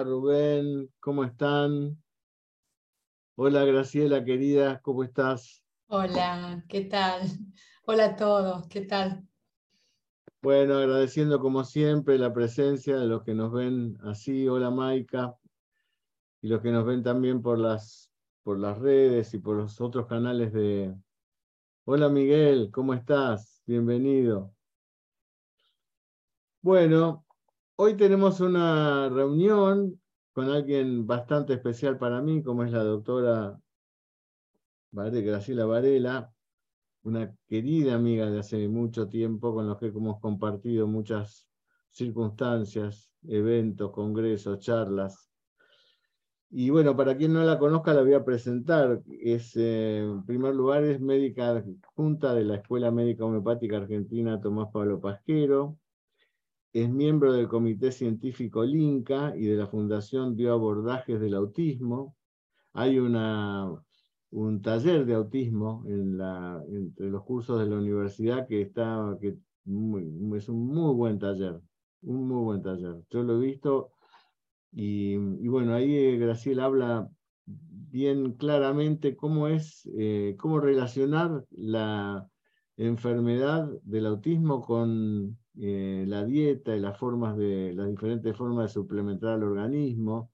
Niurka, Rubén, ¿cómo están? Hola Graciela, querida, ¿cómo estás? Hola, ¿qué tal? Hola a todos, ¿qué tal? Bueno, agradeciendo como siempre la presencia de los que nos ven así. Hola Maika. Y los que nos ven también por las, por las redes y por los otros canales de... Hola Miguel, ¿cómo estás? Bienvenido. Bueno, hoy tenemos una reunión con alguien bastante especial para mí, como es la doctora Graciela Varela, una querida amiga de hace mucho tiempo, con los que hemos compartido muchas circunstancias, eventos, congresos, charlas. Y bueno, para quien no la conozca, la voy a presentar. Es, eh, en primer lugar, es médica junta de la Escuela Médica Homeopática Argentina Tomás Pablo Pasquero es miembro del Comité Científico LINCA y de la Fundación Bioabordajes del Autismo. Hay una, un taller de autismo en la, entre los cursos de la universidad que, está, que es un muy buen taller, un muy buen taller. Yo lo he visto y, bueno, ahí eh, Graciela habla bien claramente cómo es, eh, cómo relacionar la enfermedad del autismo con eh, la dieta y las, diferentes formas de suplementar al organismo.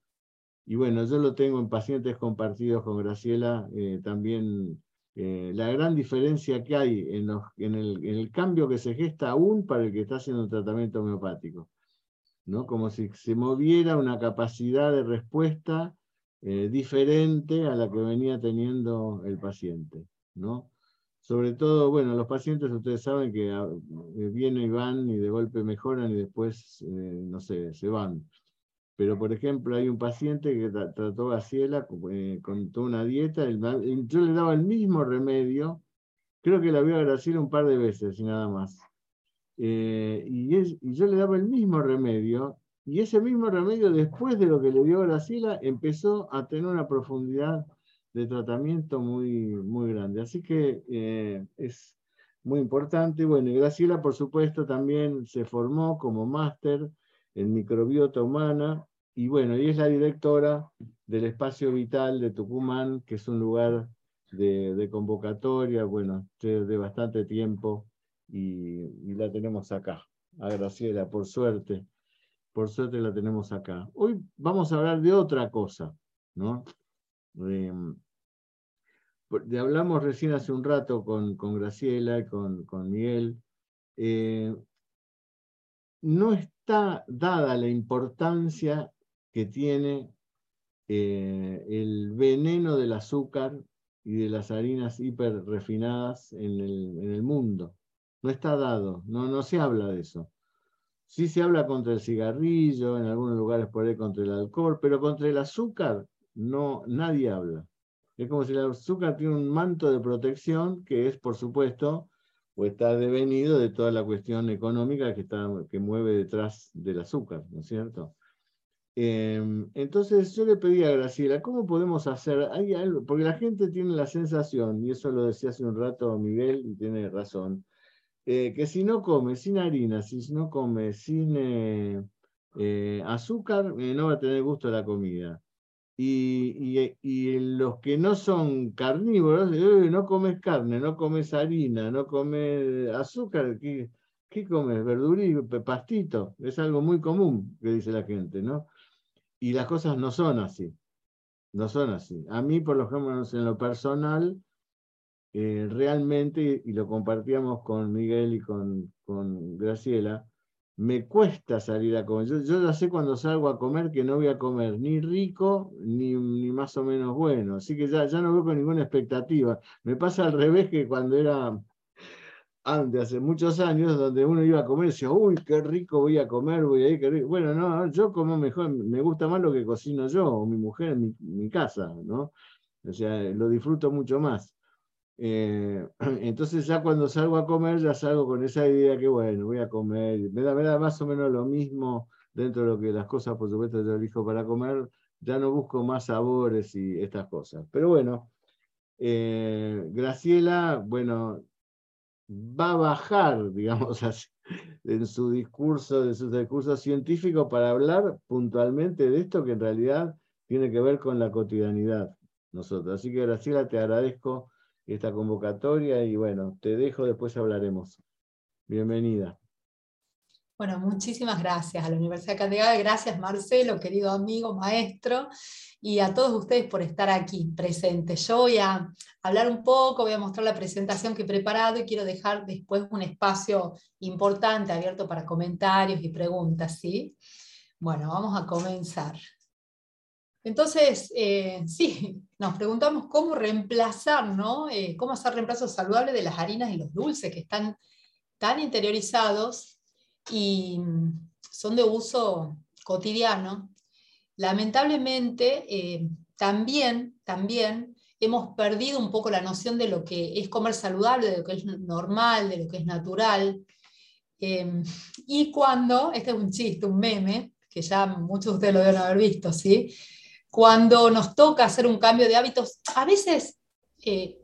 Y bueno, yo lo tengo en pacientes compartidos con Graciela, eh, también eh, la gran diferencia que hay en, en, el, en, el, cambio que se gesta aún para el que está haciendo un tratamiento homeopático. ¿no? Como si se moviera una capacidad de respuesta diferente a la que venía teniendo el paciente. ¿no? Sobre todo, bueno, los pacientes ustedes saben que ah, eh, vienen y van y de golpe mejoran y después, eh, no sé, se van. Pero, por ejemplo, hay un paciente que trató a Ciela eh, con toda una dieta, yo le daba el mismo remedio, creo que la vio a Graciela un par de veces y nada más. y, y, yo le daba el mismo remedio, y ese mismo remedio, después de lo que le dio Graciela, empezó a tener una profundidad de tratamiento muy, muy grande. Así que eh, es muy importante. Bueno, y Graciela, por supuesto, también se formó como máster en microbiota humana y bueno, y es la directora del Espacio Vital de Tucumán, que es un lugar de, convocatoria, bueno, de, bastante tiempo y, la tenemos acá, a Graciela, por suerte, por suerte la tenemos acá. Hoy vamos a hablar de otra cosa, ¿no? Hablamos recién hace un rato con, con Graciela, con, con Miguel, eh, no está dada la importancia que tiene eh, el veneno del azúcar y de las harinas hiper refinadas en el, en el mundo. No está dado, no, no se habla de eso. Sí se habla contra el cigarrillo, en algunos lugares por ahí contra el alcohol, pero contra el azúcar no, nadie habla. Es como si el azúcar tiene un manto de protección que es, por supuesto, o está devenido de toda la cuestión económica que, mueve detrás del azúcar, ¿no es cierto? Em, entonces yo le pedí a Graciela, ¿cómo podemos hacer? Algo, porque la gente tiene la sensación, y eso lo decía hace un rato Miguel, y tiene razón, eh, que si no come sin harina, si no come sin eh, eh, azúcar, no va a tener gusto la comida. Y, y, los que no son carnívoros, no comes carne, no comes harina, no comes azúcar, ¿qué, qué comes? Verdurí, pastito, es algo muy común que dice la gente, ¿no? Y las cosas no son así, no son así. A mí, por lo menos en lo personal, eh, realmente, y lo compartíamos con Miguel y con, con Graciela, me cuesta salir a comer. Yo, ya sé cuando salgo a comer que no voy a comer ni rico ni, ni más o menos bueno. Así que ya, ya no veo con ninguna expectativa. Me pasa al revés que cuando era antes, hace muchos años, donde uno iba a comer y decía, uy, qué rico voy a comer, voy a ir, qué rico. Bueno, no, yo como mejor, me gusta más lo que cocino yo o mi mujer en mi, mi casa, ¿no? O sea, lo disfruto mucho más. Eh, entonces ya cuando salgo a comer, ya salgo con esa idea que bueno, voy a comer, me da, me da más o menos lo mismo dentro de lo que las cosas, por supuesto, yo elijo para comer, ya no busco más sabores y estas cosas. Pero bueno, eh, Graciela, bueno, va a bajar, digamos en su discurso, de sus discursos científicos para hablar puntualmente de esto que en realidad tiene que ver con la cotidianidad nosotros. Así que Graciela, te agradezco esta convocatoria y bueno, te dejo, después hablaremos. Bienvenida. Bueno, muchísimas gracias a la Universidad de Categoría, gracias Marcelo, querido amigo, maestro, y a todos ustedes por estar aquí presentes. Yo voy a hablar un poco, voy a mostrar la presentación que he preparado y quiero dejar después un espacio importante abierto para comentarios y preguntas, ¿sí? Bueno, vamos a comenzar. Entonces, eh, sí, nos preguntamos cómo reemplazar, ¿no? Eh, cómo hacer reemplazo saludable de las harinas y los dulces que están tan interiorizados y son de uso cotidiano, lamentablemente eh, también, también hemos perdido un poco la noción de lo que es comer saludable, de lo que es normal, de lo que es natural. Em, y cuando, este es un chiste, un meme, que ya muchos de ustedes lo deben haber visto, ¿sí? Cuando nos toca hacer un cambio de hábitos, a veces, eh,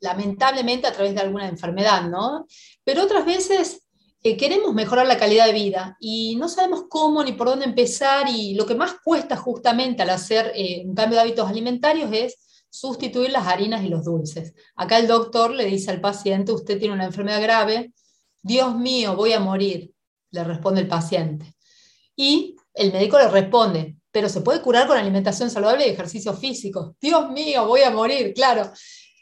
lamentablemente a través de alguna enfermedad, ¿no? Pero otras veces queremos mejorar la calidad de vida y no sabemos cómo ni por dónde empezar y lo que más cuesta justamente al hacer eh, un cambio de hábitos alimentarios es sustituir las harinas y los dulces. Acá el doctor le dice al paciente, usted tiene una enfermedad grave, Dios mío, voy a morir, le responde el paciente. Y el médico le responde, pero se puede curar con alimentación saludable y ejercicio físico. Dios mío, voy a morir, claro.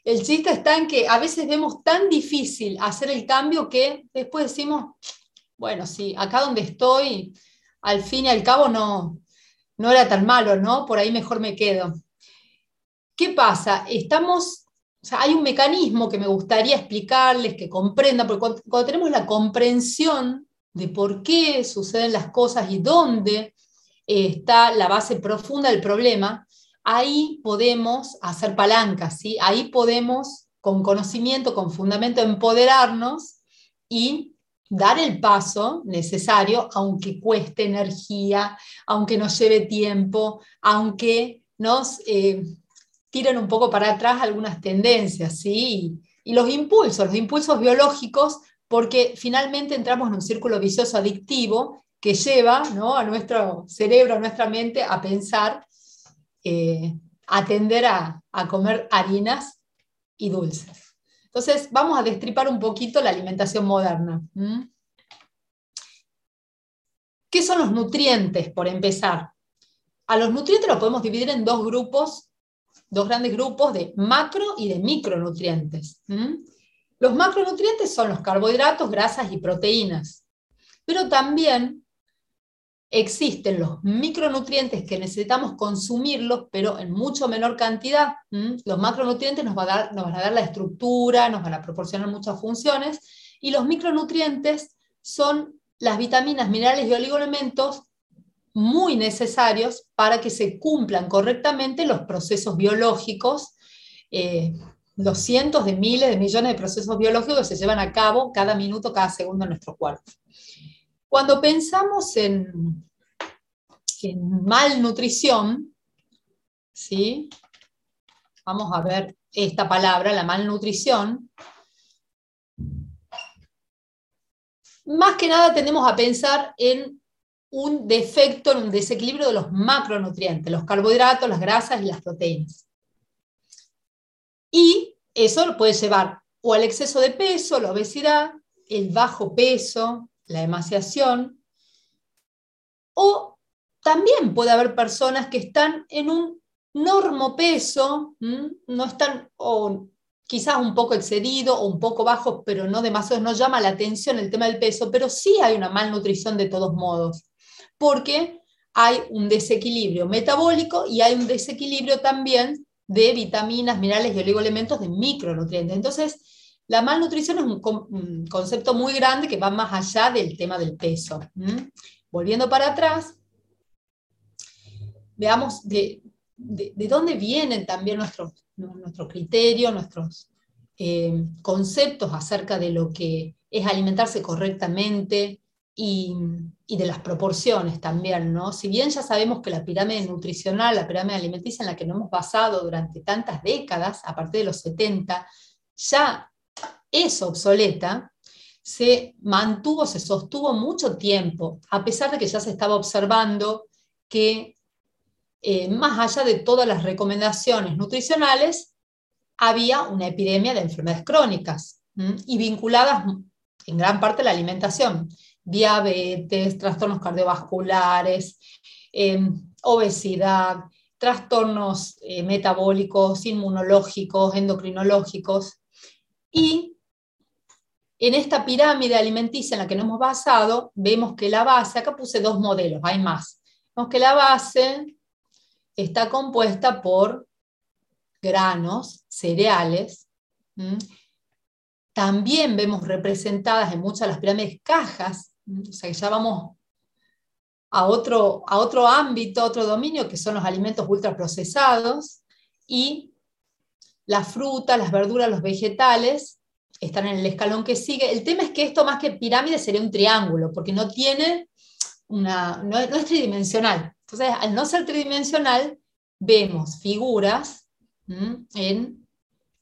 El chiste está en que a veces vemos tan difícil hacer el cambio que después decimos, bueno, sí, acá donde estoy, al fin y al cabo no, no era tan malo, ¿no? Por ahí mejor me quedo. ¿Qué pasa? Estamos, hay un mecanismo que me gustaría explicarles, que comprendan, porque cuando, tenemos la comprensión de por qué suceden las cosas y dónde está la base profunda del problema, ahí podemos hacer palancas, ¿sí? ahí podemos, con conocimiento, con fundamento, empoderarnos y dar el paso necesario, aunque cueste energía, aunque nos lleve tiempo, aunque nos eh, tiren un poco para atrás algunas tendencias, ¿sí? Y, los impulsos, los impulsos biológicos, porque finalmente entramos en un círculo vicioso adictivo que lleva ¿no? a nuestro cerebro, a nuestra mente, a pensar eh, atender a, comer harinas y dulces. Entonces, vamos a destripar un poquito la alimentación moderna. ¿Qué son los nutrientes, por empezar? A los nutrientes los podemos dividir en dos grupos, dos grandes grupos de macro y de micronutrientes. Los macronutrientes son los carbohidratos, grasas y proteínas, pero también existen los micronutrientes que necesitamos consumirlos, pero en mucho menor cantidad. Los macronutrientes nos, van a dar, la estructura, nos van a proporcionar muchas funciones, y los micronutrientes son las vitaminas, minerales y oligoelementos muy necesarios para que se cumplan correctamente los procesos biológicos, eh, los cientos de miles de millones de procesos biológicos que se llevan a cabo cada minuto, cada segundo en nuestro cuerpo. Cuando pensamos en, malnutrición, ¿sí? vamos a ver esta palabra, la malnutrición, más que nada tendemos a pensar en un defecto, en un desequilibrio de los macronutrientes, los carbohidratos, las grasas y las proteínas. Y eso puede llevar o al exceso de peso, la obesidad, el bajo peso, la emaciación, o también puede haber personas que están en un normopeso, no están, o quizás un poco excedido o un poco bajo, pero no demasiado, no llama la atención el tema del peso, pero sí hay una malnutrición de todos modos, porque hay un desequilibrio metabólico y hay un desequilibrio también de vitaminas, minerales y oligoelementos de micronutrientes. Entonces, la malnutrición es un, concepto muy grande que va más allá del tema del peso. Volviendo para atrás, veamos de, dónde vienen también nuestros, criterios, nuestros eh, conceptos acerca de lo que es alimentarse correctamente y, y, de las proporciones también, ¿no? Si bien ya sabemos que la pirámide nutricional, la pirámide alimenticia en la que nos hemos basado durante tantas décadas, a partir de los 70, ya es obsoleta, se mantuvo, se sostuvo mucho tiempo, a pesar de que ya se estaba observando que eh, más allá de todas las recomendaciones nutricionales, había una epidemia de enfermedades crónicas y vinculadas en gran parte a la alimentación, diabetes, trastornos cardiovasculares, em, obesidad, trastornos eh, metabólicos, inmunológicos, endocrinológicos. Y en esta pirámide alimenticia en la que nos hemos basado, vemos que la base, acá puse dos modelos, hay más. Vemos que la base está compuesta por granos, cereales. También vemos representadas en muchas de las pirámides cajas, o sea que ya vamos a otro, a otro ámbito, a otro dominio, que son los alimentos ultraprocesados, y la fruta, las verduras, los vegetales están en el escalón que sigue. El tema es que esto más que pirámide sería un triángulo, porque no tiene una, no, es tridimensional. Entonces, al no ser tridimensional, vemos figuras en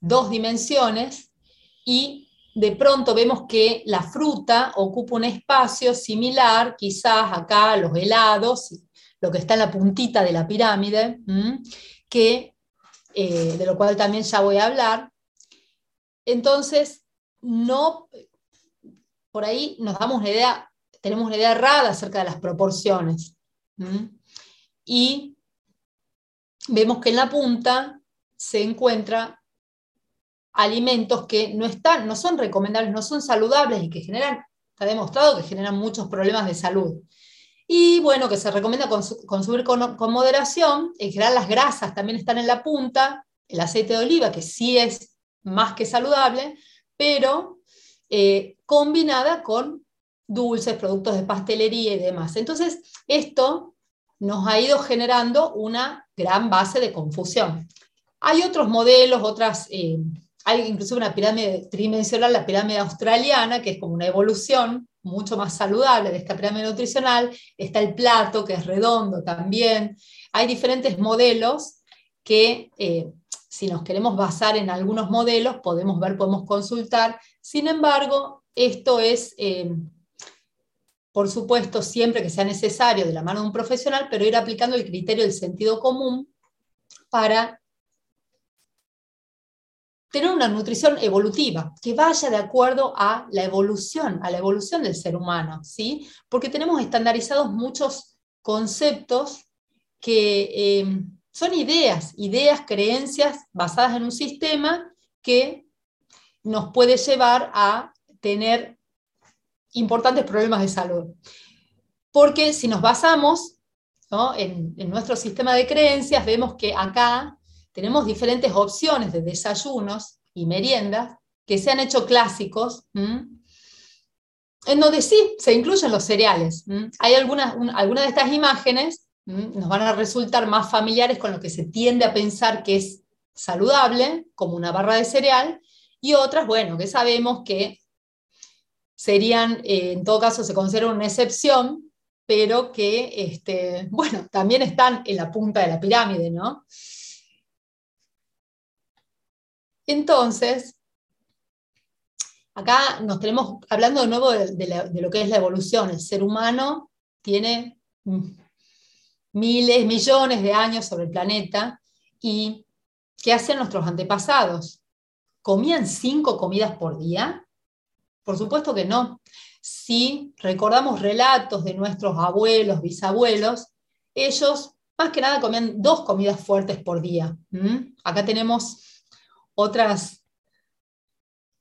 dos dimensiones y de pronto vemos que la fruta ocupa un espacio similar, quizás acá los helados, lo que está en la puntita de la pirámide, que, eh, de lo cual también ya voy a hablar. Entonces, no, por ahí nos damos una idea, tenemos una idea errada acerca de las proporciones. Y vemos que en la punta se encuentra alimentos que no, están, no son recomendables, no son saludables y que generan, está demostrado que generan muchos problemas de salud. Y bueno, que se recomienda consumir con, moderación. En general las grasas también están en la punta, el aceite de oliva, que sí es más que saludable, pero eh, combinada con dulces, productos de pastelería y demás. Entonces, esto nos ha ido generando una gran base de confusión. Hay otros modelos, otras eh, hay incluso una pirámide tridimensional, la pirámide australiana, que es como una evolución mucho más saludable de esta pirámide nutricional. Está el plato, que es redondo también. Hay diferentes modelos que, eh, si nos queremos basar en algunos modelos, podemos ver, podemos consultar. Sin embargo, esto es, eh, por supuesto, siempre que sea necesario de la mano de un profesional, pero ir aplicando el criterio del sentido común para tener una nutrición evolutiva, que vaya de acuerdo a la evolución, a la evolución del ser humano, ¿sí? Porque tenemos estandarizados muchos conceptos que eh, son ideas, ideas, creencias basadas en un sistema que nos puede llevar a tener importantes problemas de salud. Porque si nos basamos en, en nuestro sistema de creencias, vemos que acá tenemos diferentes opciones de desayunos y meriendas que se han hecho clásicos, en donde sí se incluyen los cereales. Hay algunas, algunas de estas imágenes nos van a resultar más familiares con lo que se tiende a pensar que es saludable, como una barra de cereal, y otras, bueno, que sabemos que serían, eh, en todo caso, se considera una excepción, pero que, este, bueno, también están en la punta de la pirámide, ¿no? Entonces, acá nos tenemos, hablando de nuevo de, lo que es la evolución, el ser humano tiene miles, millones de años sobre el planeta y ¿qué hacían nuestros antepasados? ¿Comían cinco comidas por día? Por supuesto que no. Si recordamos relatos de nuestros abuelos, bisabuelos, ellos más que nada comían dos comidas fuertes por día. Acá tenemos otras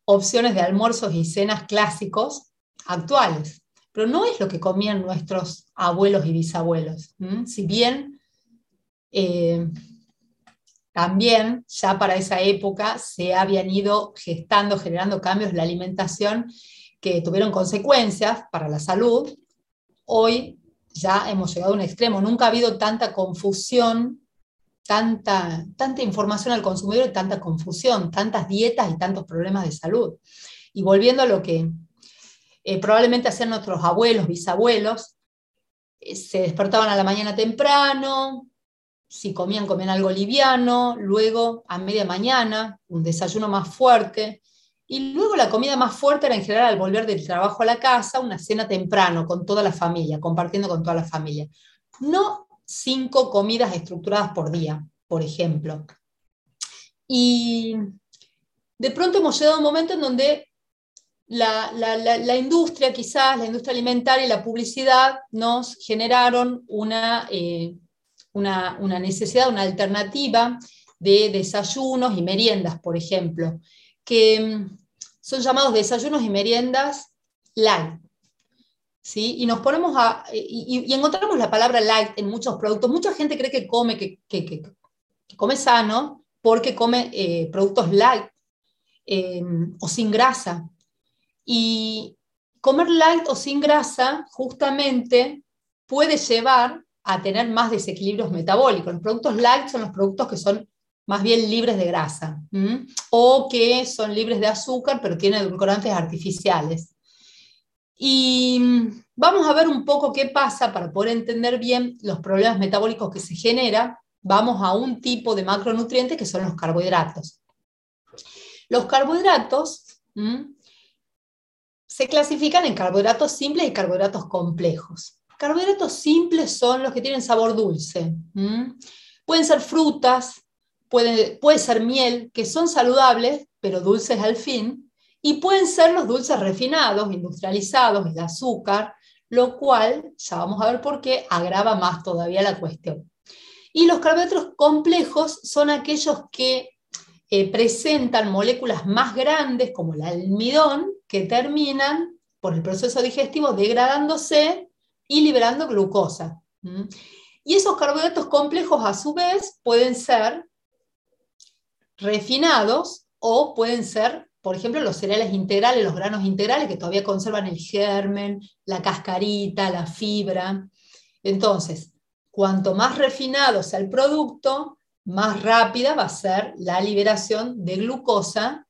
opciones de almuerzos y cenas clásicos actuales. Pero no es lo que comían nuestros abuelos y bisabuelos. Si bien eh, también ya para esa época se habían ido gestando, generando cambios en la alimentación que tuvieron consecuencias para la salud, hoy ya hemos llegado a un extremo. Nunca ha habido tanta confusión tanta, tanta información al consumidor y tanta confusión, tantas dietas y tantos problemas de salud. Y volviendo a lo que eh, probablemente hacían nuestros abuelos, bisabuelos, eh, se despertaban a la mañana temprano, si comían, comían algo liviano, luego a media mañana, un desayuno más fuerte, Y luego la comida más fuerte era en general al volver del trabajo a la casa, una cena temprano con toda la familia, compartiendo con toda la familia. No cinco comidas estructuradas por día, por ejemplo. Y de pronto hemos llegado a un momento en donde la, industria, quizás la industria alimentaria y la publicidad nos generaron una, eh, una, una necesidad, una alternativa de desayunos y meriendas, por ejemplo, que mm, son llamados desayunos y meriendas light. ¿sí? Y nos ponemos a. Y, encontramos la palabra light en muchos productos. Mucha gente cree que come, que, que, come sano porque come eh, productos light eh, o sin grasa. Y comer light o sin grasa justamente puede llevar a tener más desequilibrios metabólicos. Los productos light son los productos que son más bien libres de grasa, o que son libres de azúcar, pero tienen edulcorantes artificiales. Y vamos a ver un poco qué pasa para poder entender bien los problemas metabólicos que se generan. Vamos a un tipo de macronutrientes que son los carbohidratos. Los carbohidratos se clasifican en carbohidratos simples y carbohidratos complejos. Carbohidratos simples son los que tienen sabor dulce. Pueden ser frutas, puede, ser miel, que son saludables, pero dulces al fin, y pueden ser los dulces refinados, industrializados, el azúcar, lo cual, ya vamos a ver por qué, agrava más todavía la cuestión. Y los carbohidratos complejos son aquellos que eh, presentan moléculas más grandes, como el almidón, que terminan por el proceso digestivo degradándose y liberando glucosa. Y esos carbohidratos complejos, a su vez, pueden ser refinados o pueden ser, por ejemplo, los cereales integrales, los granos integrales que todavía conservan el germen, la cascarita, la fibra. Entonces, cuanto más refinado sea el producto, más rápida va a ser la liberación de glucosa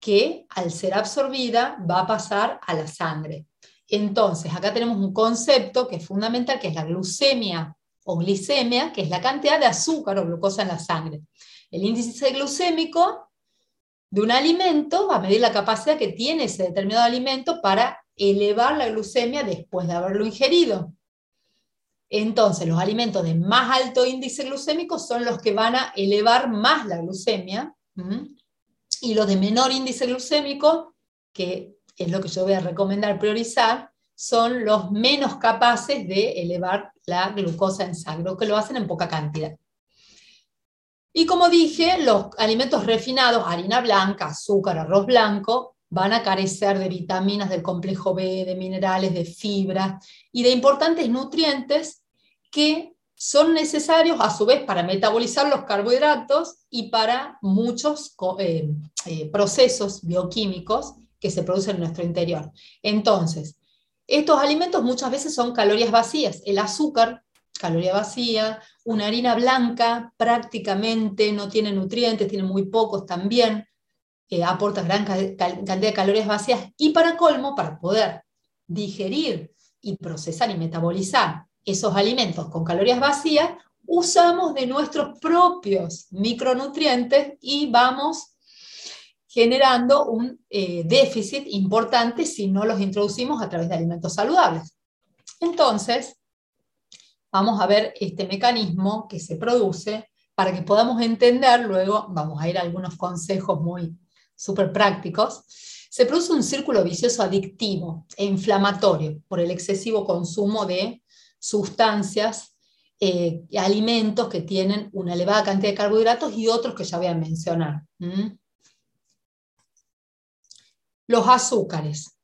que al ser absorbida va a pasar a la sangre. Entonces, acá tenemos un concepto que es fundamental, que es la glucemia o glicemia, que es la cantidad de azúcar o glucosa en la sangre. El índice glucémico de un alimento va a medir la capacidad que tiene ese determinado alimento para elevar la glucemia después de haberlo ingerido. Entonces, los alimentos de más alto índice glucémico son los que van a elevar más la glucemia, y los de menor índice glucémico, que es lo que yo voy a recomendar priorizar, son los menos capaces de elevar la glucosa en sangre, que lo hacen en poca cantidad. Y como dije, los alimentos refinados, harina blanca, azúcar, arroz blanco, van a carecer de vitaminas del complejo B, de minerales, de fibra y de importantes nutrientes que son necesarios a su vez para metabolizar los carbohidratos y para muchos eh, eh, procesos bioquímicos que se producen en nuestro interior. Entonces, estos alimentos muchas veces son calorías vacías. El azúcar caloría vacía, una harina blanca prácticamente no tiene nutrientes, tiene muy pocos también, eh, aporta gran cantidad de calorías vacías y para colmo, para poder digerir y procesar y metabolizar esos alimentos con calorías vacías, usamos de nuestros propios micronutrientes y vamos generando un eh, déficit importante si no los introducimos a través de alimentos saludables. Entonces, vamos a ver este mecanismo que se produce para que podamos entender, luego vamos a ir a algunos consejos muy súper prácticos, se produce un círculo vicioso adictivo e inflamatorio por el excesivo consumo de sustancias eh, alimentos que tienen una elevada cantidad de carbohidratos y otros que ya voy a mencionar. Los azúcares.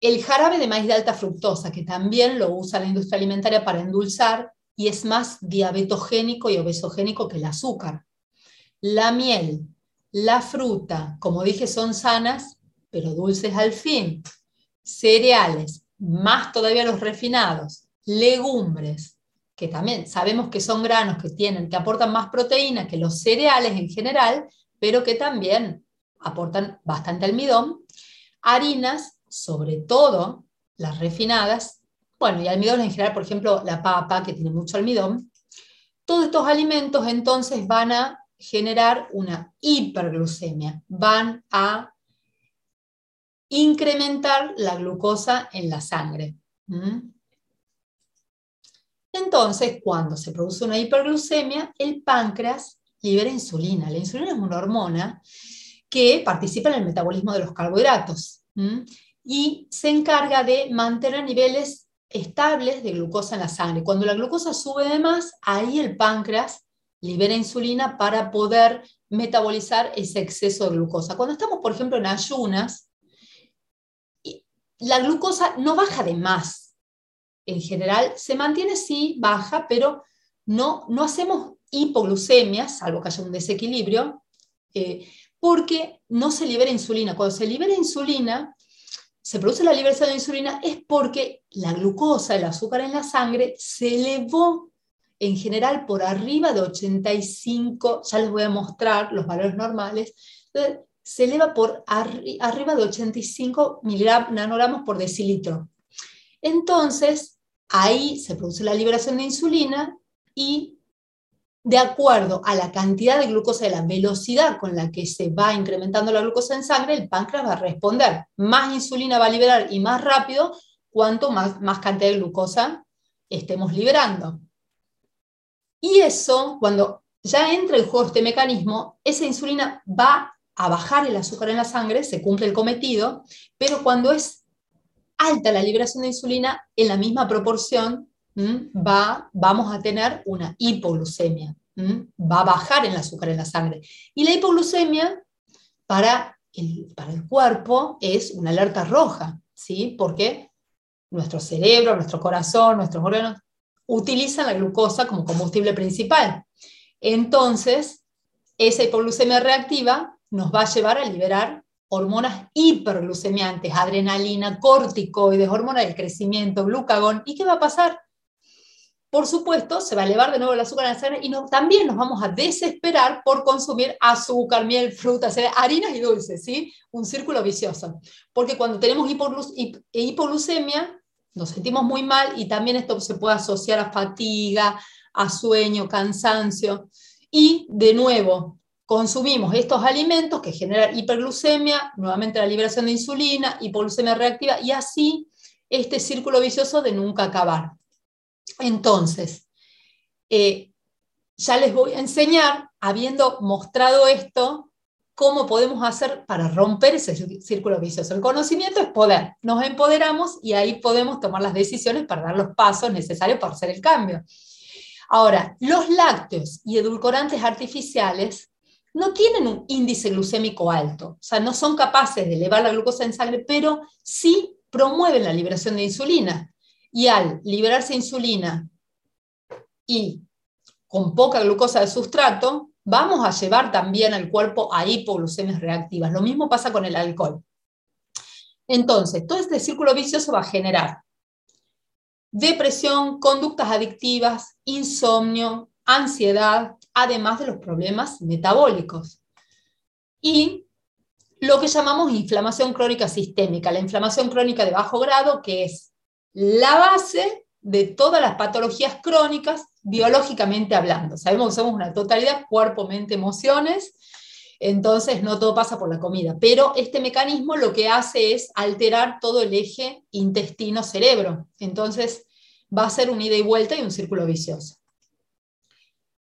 El jarabe de maíz de alta fructosa, que también lo usa la industria alimentaria para endulzar y es más diabetogénico y obesogénico que el azúcar. La miel, la fruta, como dije, son sanas, pero dulces al fin. Cereales, más todavía los refinados, legumbres, que también sabemos que son granos que tienen, que aportan más proteína que los cereales en general, pero que también aportan bastante almidón, harinas sobre todo las refinadas, bueno, y almidón en general, por ejemplo, la papa, que tiene mucho almidón, todos estos alimentos entonces van a generar una hiperglucemia, van a incrementar la glucosa en la sangre. Entonces, cuando se produce una hiperglucemia, el páncreas libera insulina. La insulina es una hormona que participa en el metabolismo de los carbohidratos y se encarga de mantener niveles estables de glucosa en la sangre. Cuando la glucosa sube de más, ahí el páncreas libera insulina para poder metabolizar ese exceso de glucosa. Cuando estamos, por ejemplo, en ayunas, la glucosa no baja de más. En general, se mantiene sí, baja, pero no, no hacemos hipoglucemias, salvo que haya un desequilibrio, eh, porque no se libera insulina. Cuando se libera insulina, se produce la liberación de insulina, es porque la glucosa, el azúcar en la sangre, se elevó en general por arriba de 85, ya les voy a mostrar los valores normales, se eleva por arriba de 85 nanogramos por decilitro. Entonces, ahí se produce la liberación de insulina y de acuerdo a la cantidad de glucosa, de la velocidad con la que se va incrementando la glucosa en sangre, el páncreas va a responder. Más insulina va a liberar y más rápido cuanto más, más cantidad de glucosa estemos liberando. Y eso, cuando ya entra en juego este mecanismo, esa insulina va a bajar el azúcar en la sangre, se cumple el cometido, pero cuando es alta la liberación de insulina, en la misma proporción va, vamos a tener una hipoglucemia, va a bajar el azúcar en la sangre. Y la hipoglucemia para el, para el cuerpo es una alerta roja, ¿sí? Porque nuestro cerebro, nuestro corazón, nuestros órganos utilizan la glucosa como combustible principal. Entonces, esa hipoglucemia reactiva nos va a llevar a liberar hormonas hiperglucemiantes, adrenalina, corticoides, hormonas del crecimiento, glucagón. ¿Y qué va a pasar? Por supuesto, se va a elevar de nuevo el azúcar en la sangre y también nos vamos a desesperar por consumir azúcar, miel, frutas, harinas y dulces, ¿sí? Un círculo vicioso. Porque cuando tenemos hipoglucemia, nos sentimos muy mal y también esto se puede asociar a fatiga, a sueño, cansancio. Y de nuevo, consumimos estos alimentos que generan hiperglucemia, nuevamente la liberación de insulina, hipoglucemia reactiva y así este círculo vicioso de nunca acabar. Entonces, eh, ya les voy a enseñar, habiendo mostrado esto, cómo podemos hacer para romper ese círculo vicioso. El conocimiento es poder, nos empoderamos y ahí podemos tomar las decisiones para dar los pasos necesarios para hacer el cambio. Ahora, los lácteos y edulcorantes artificiales no tienen un índice glucémico alto, o sea, no son capaces de elevar la glucosa en sangre, pero sí promueven la liberación de insulina. Y al liberarse insulina y con poca glucosa de sustrato, vamos a llevar también al cuerpo a hipoglucemias reactivas. Lo mismo pasa con el alcohol. Entonces, todo este círculo vicioso va a generar depresión, conductas adictivas, insomnio, ansiedad, además de los problemas metabólicos. Y lo que llamamos inflamación crónica sistémica, la inflamación crónica de bajo grado, que es la base de todas las patologías crónicas biológicamente hablando. Sabemos que somos una totalidad, cuerpo, mente, emociones, entonces no todo pasa por la comida, pero este mecanismo lo que hace es alterar todo el eje intestino-cerebro, entonces va a ser un ida y vuelta y un círculo vicioso.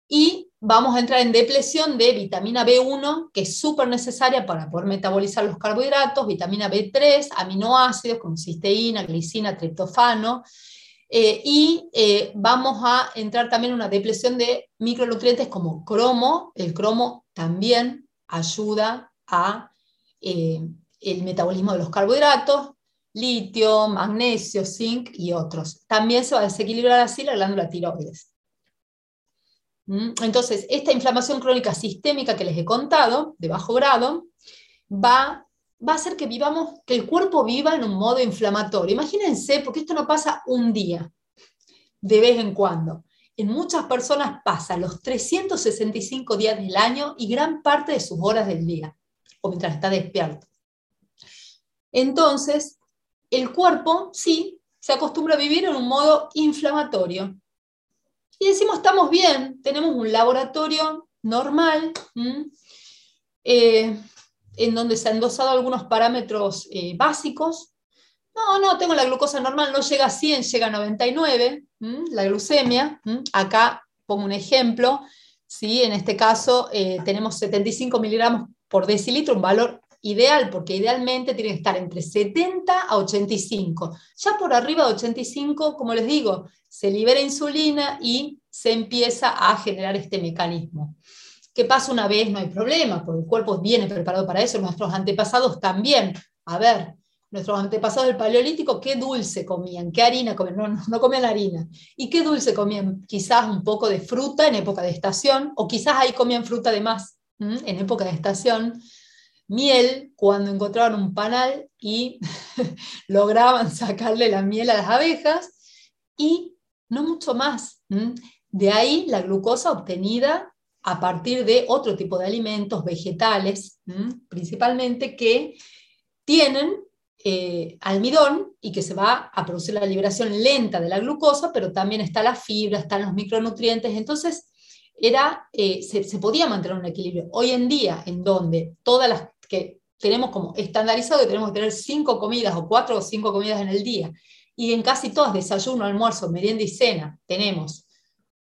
Y vamos a entrar en depresión de vitamina B1, que es súper necesaria para poder metabolizar los carbohidratos, vitamina B3, aminoácidos como cisteína, glicina, triptofano, eh, y eh, vamos a entrar también en una depresión de micronutrientes como cromo. El cromo también ayuda a eh, el metabolismo de los carbohidratos, litio, magnesio, zinc y otros. También se va a desequilibrar así la glándula tiroides. ¿Mm? Entonces, esta inflamación crónica sistémica que les he contado, de bajo grado, va, va a hacer que vivamos, que el cuerpo viva en un modo inflamatorio. Imagínense, porque esto no pasa un día, de vez en cuando. En muchas personas pasa los 365 días del año y gran parte de sus horas del día, o mientras está despierto. Entonces, el cuerpo, sí, se acostumbra a vivir en un modo inflamatorio y decimos, estamos bien, tenemos un laboratorio normal, eh, en donde se han endosado algunos parámetros eh, básicos. No, no, tengo la glucosa normal, no llega a 100, llega a 99, la glucemia. Acá pongo un ejemplo, ¿sí? en este caso eh, tenemos 75 miligramos por decilitro, un valor ideal, porque idealmente tiene que estar entre 70 a 85. Ya por arriba de 85, como les digo, se libera insulina y se empieza a generar este mecanismo. ¿Qué pasa una vez? No hay problema, porque el cuerpo viene preparado para eso, nuestros antepasados también. A ver, nuestros antepasados del Paleolítico, ¿qué dulce comían? ¿Qué harina comían? No, no, comían harina. ¿Y qué dulce comían? Quizás un poco de fruta en época de estación, o quizás ahí comían fruta de más en época de estación miel cuando encontraban un panal y lograban sacarle la miel a las abejas y no mucho más. De ahí la glucosa obtenida a partir de otro tipo de alimentos vegetales, principalmente que tienen eh, almidón y que se va a producir la liberación lenta de la glucosa, pero también está la fibra, están los micronutrientes. Entonces, era, eh, se, se, podía mantener un equilibrio. Hoy en día, en donde todas las que tenemos como estandarizado que tenemos que tener cinco comidas o cuatro o cinco comidas en el día. Y en casi todas, desayuno, almuerzo, merienda y cena, tenemos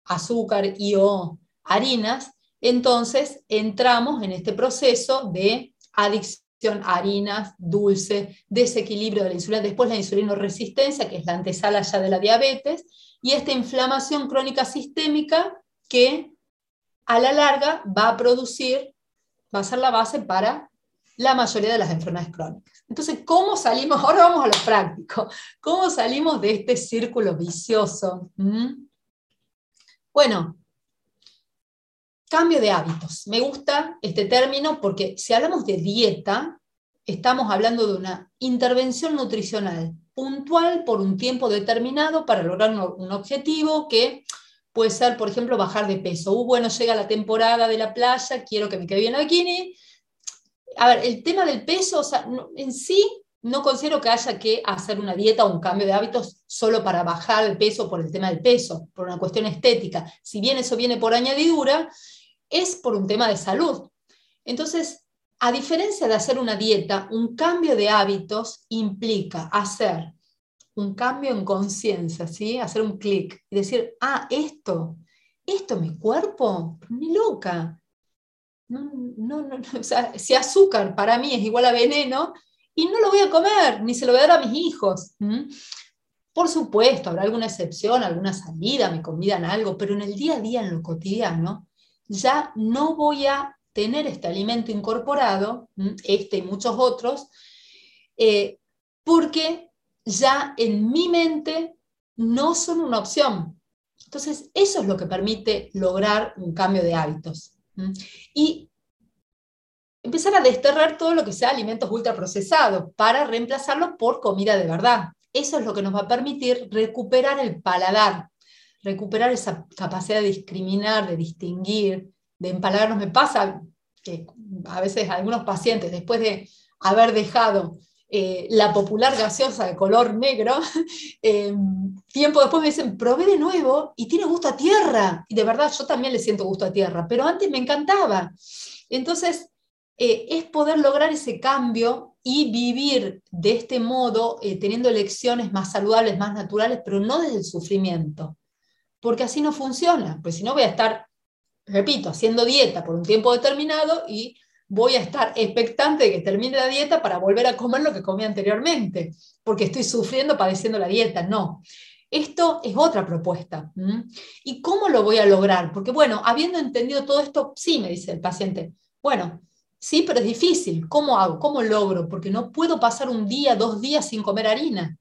azúcar y o harinas, entonces entramos en este proceso de adicción a harinas, dulce, desequilibrio de la insulina, después la insulina resistencia, que es la antesala ya de la diabetes, y esta inflamación crónica sistémica que a la larga va a producir, va a ser la base para la mayoría de las enfermedades crónicas. Entonces, ¿cómo salimos? Ahora vamos a lo práctico. ¿Cómo salimos de este círculo vicioso? ¿Mm? Bueno, cambio de hábitos. Me gusta este término porque si hablamos de dieta, estamos hablando de una intervención nutricional puntual por un tiempo determinado para lograr un, objetivo que puede ser, por ejemplo, bajar de peso. Uh, bueno, llega la temporada de la playa, quiero que me quede bien el bikini, a ver, el tema del peso, o sea, en sí no considero que haya que hacer una dieta o un cambio de hábitos solo para bajar el peso por el tema del peso, por una cuestión estética. Si bien eso viene por añadidura, es por un tema de salud. Entonces, a diferencia de hacer una dieta, un cambio de hábitos implica hacer un cambio en conciencia, ¿sí? hacer un clic y decir, ah, esto, esto mi cuerpo, ni loca, no, no, no, o sea, si azúcar para mí es igual a veneno, y no lo voy a comer, ni se lo voy a dar a mis hijos. Por supuesto, habrá alguna excepción, alguna salida, me convidan algo, pero en el día a día, en lo cotidiano, ya no voy a tener este alimento incorporado, este y muchos otros, eh, porque ya en mi mente no son una opción. Entonces, eso es lo que permite lograr un cambio de hábitos. Y empezar a desterrar todo lo que sea alimentos ultraprocesados para reemplazarlos por comida de verdad. Eso es lo que nos va a permitir recuperar el paladar, recuperar esa capacidad de discriminar, de distinguir, de empalagarnos. Me pasa que a veces algunos pacientes, después de haber dejado eh, la popular gaseosa de color negro, eh, tiempo después me dicen, probé de nuevo y tiene gusto a tierra. Y de verdad yo también le siento gusto a tierra, pero antes me encantaba. Entonces, eh, es poder lograr ese cambio y vivir de este modo, teniendo elecciones más saludables, más naturales, pero no desde el sufrimiento. Porque así no funciona, pues si no voy a estar, repito, haciendo dieta por un tiempo determinado y voy a estar expectante de que termine la dieta para volver a comer lo que comí anteriormente, porque estoy sufriendo padeciendo la dieta. No. Esto es otra propuesta. ¿Y cómo lo voy a lograr? Porque bueno, habiendo entendido todo esto, sí, me dice el paciente, bueno, sí, pero es difícil. ¿Cómo hago? ¿Cómo logro? Porque no puedo pasar un día, dos días sin comer harina,